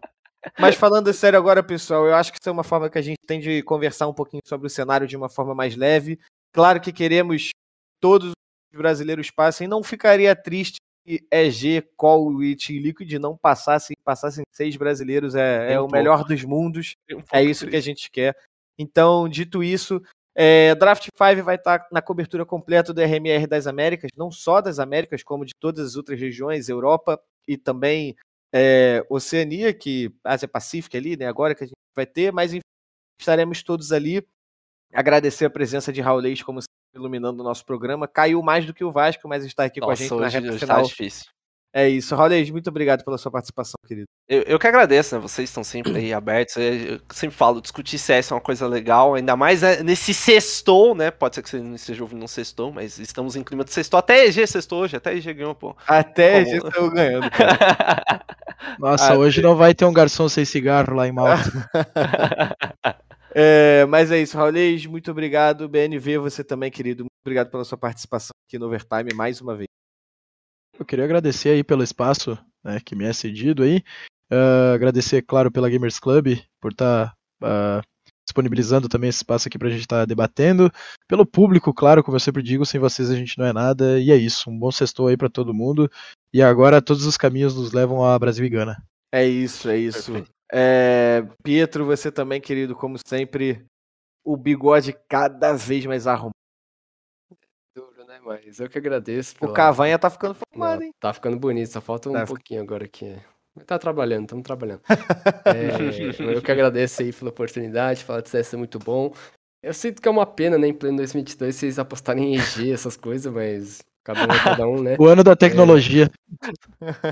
Mas falando sério agora, pessoal, eu acho que isso é uma forma que a gente tem de conversar um pouquinho sobre o cenário de uma forma mais leve. Claro que queremos que todos os brasileiros passem. Não ficaria triste EG, Call e Team Liquid não passassem, passassem seis brasileiros. É, é Um o pouco. melhor dos mundos. Um É isso que a gente quer. Então, dito isso, é, Draft 5 vai estar na cobertura completa do RMR das Américas, não só das Américas, como de todas as outras regiões, Europa e também é, Oceania, que Ásia Pacífica ali, né? Agora que a gente vai ter, mas enfim, estaremos todos ali. Agradecer a presença de Raulês, como sempre, iluminando o nosso programa. Caiu mais do que o Vasco, mas está aqui com a Nossa, gente na reta tá final. difícil. É isso. Raulês, muito obrigado pela sua participação, querido. Eu, eu que agradeço, né? Vocês estão sempre aí abertos. Eu, eu sempre falo, discutir CS é uma coisa legal, ainda mais né, nesse sextou, né? Pode ser que você não esteja ouvindo um sextou, mas estamos em clima de sextou. Até EG sextou hoje, até EG ganhou, pô. Até Como- gente saiu ganhando, cara. Nossa, Ah, hoje não vai ter um garçom sem cigarro lá em Malta. É, mas é isso, Raulês, muito obrigado. BNV, você também, querido. Muito obrigado pela sua participação aqui no Overtime mais uma vez. Eu queria agradecer aí pelo espaço né, que me é cedido aí. Ah, agradecer, claro, pela Gamers Club por estar disponibilizando também esse espaço aqui pra gente estar debatendo. Pelo público, claro, como eu sempre digo, sem vocês a gente não é nada. E é isso, um bom sextou aí pra todo mundo. E agora todos os caminhos nos levam a Brasil e Gana. É isso, é isso. Perfeito. É, Pietro, você também, querido, como sempre, o bigode cada vez mais arrumado. Duro, né? Mas eu que agradeço. O pela- Cavanha tá ficando formado, hein? Tá ficando bonito, só falta um Tá. pouquinho agora aqui. Mas Tá trabalhando, estamos trabalhando. É, eu que agradeço aí pela oportunidade, falar de CS é muito bom. Eu sinto que é uma pena, né, em pleno 2022, vocês apostarem em EG, essas coisas, mas cada um é cada um, né? O ano da tecnologia.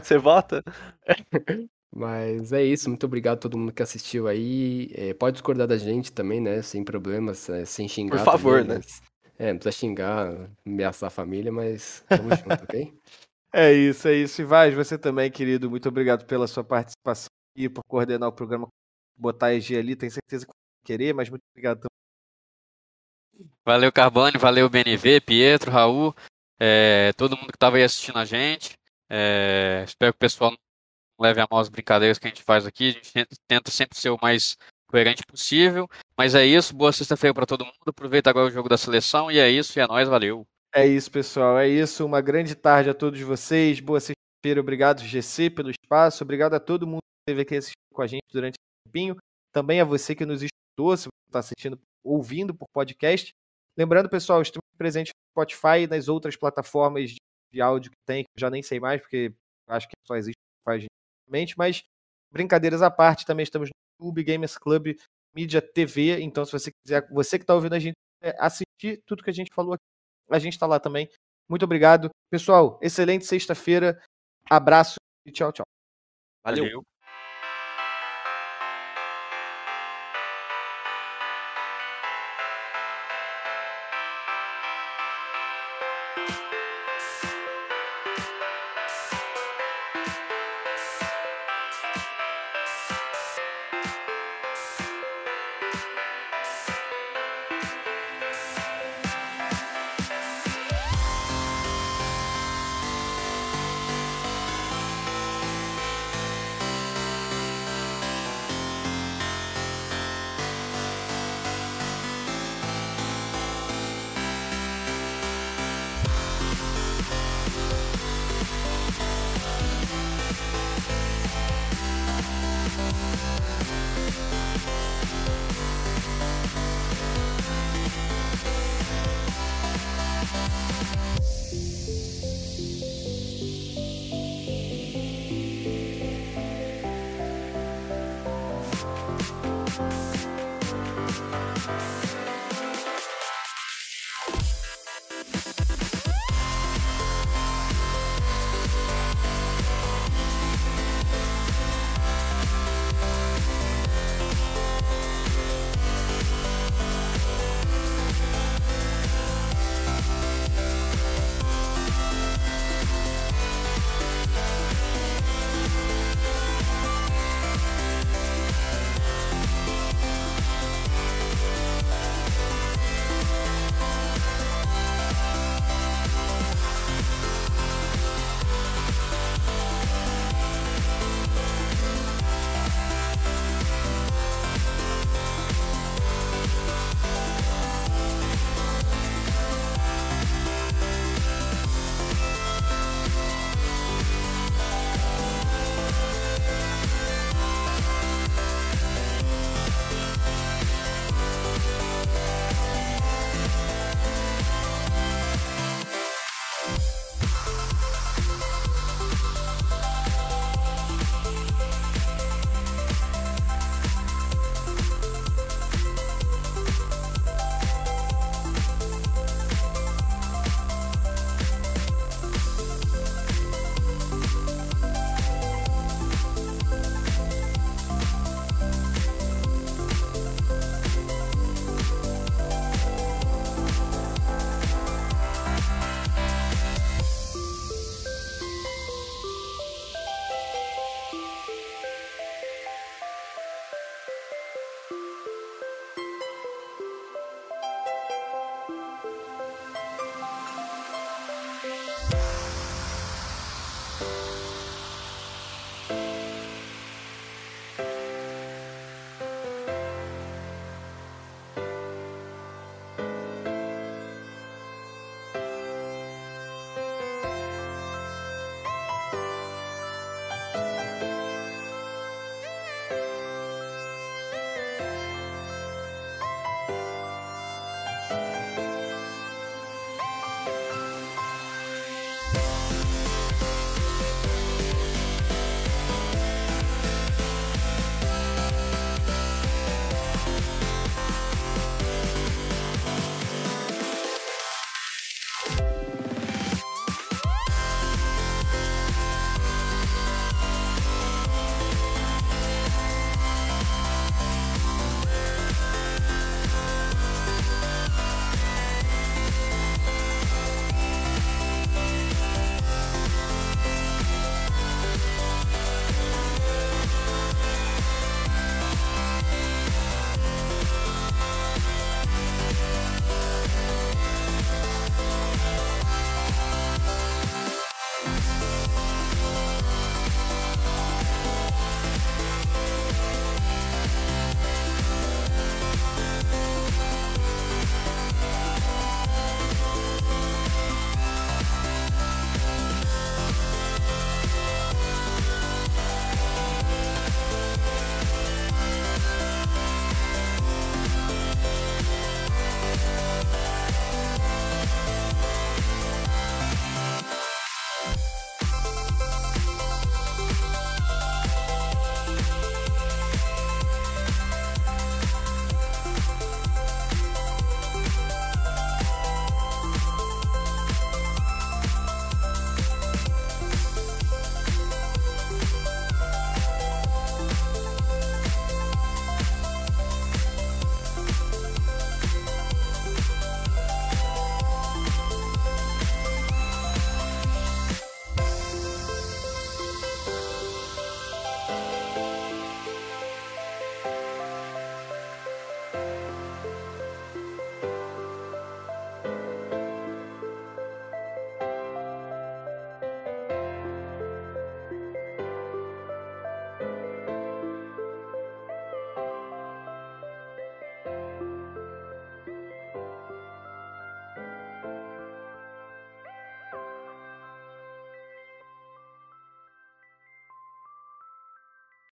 Você vota? Mas é isso, muito obrigado a todo mundo que assistiu aí. É, pode discordar da gente também, né? Sem problemas, é, sem xingar. Por favor, também, né? mas- é, não precisa xingar, ameaçar a família, mas tamo junto, ok? É isso, é isso. E Vaz, você também, querido, muito obrigado pela sua participação e por coordenar o programa, botar a EG ali. Tenho certeza que vai querer, mas muito obrigado também. Valeu, Carbone, valeu, BNV, Pietro, Raul, é, todo mundo que estava aí assistindo a gente. É, espero que o pessoal não leve a mal as brincadeiras que a gente faz aqui. A gente tenta- sempre ser o mais coerente possível. Mas é isso, boa sexta-feira para todo mundo. Aproveita agora o jogo da seleção e é isso, e é nóis, valeu. É isso, pessoal. É isso. Uma grande tarde a todos vocês. Boa sexta-feira. Obrigado, GC, pelo espaço. Obrigado a todo mundo que esteve aqui assistindo com a gente durante esse tempinho. Também a você que nos escutou, se você está assistindo, ouvindo por podcast. Lembrando, pessoal, estamos presentes no Spotify e nas outras plataformas de áudio que tem, que eu já nem sei mais, porque acho que só existe mas brincadeiras à parte, também estamos no YouTube, Gamers Club, Mídia TV. Então, se você quiser, você que está ouvindo a gente é, assistir tudo que a gente falou aqui, a gente está lá também. Muito obrigado. Pessoal, excelente sexta-feira. Abraço e tchau, tchau. Valeu. valeu.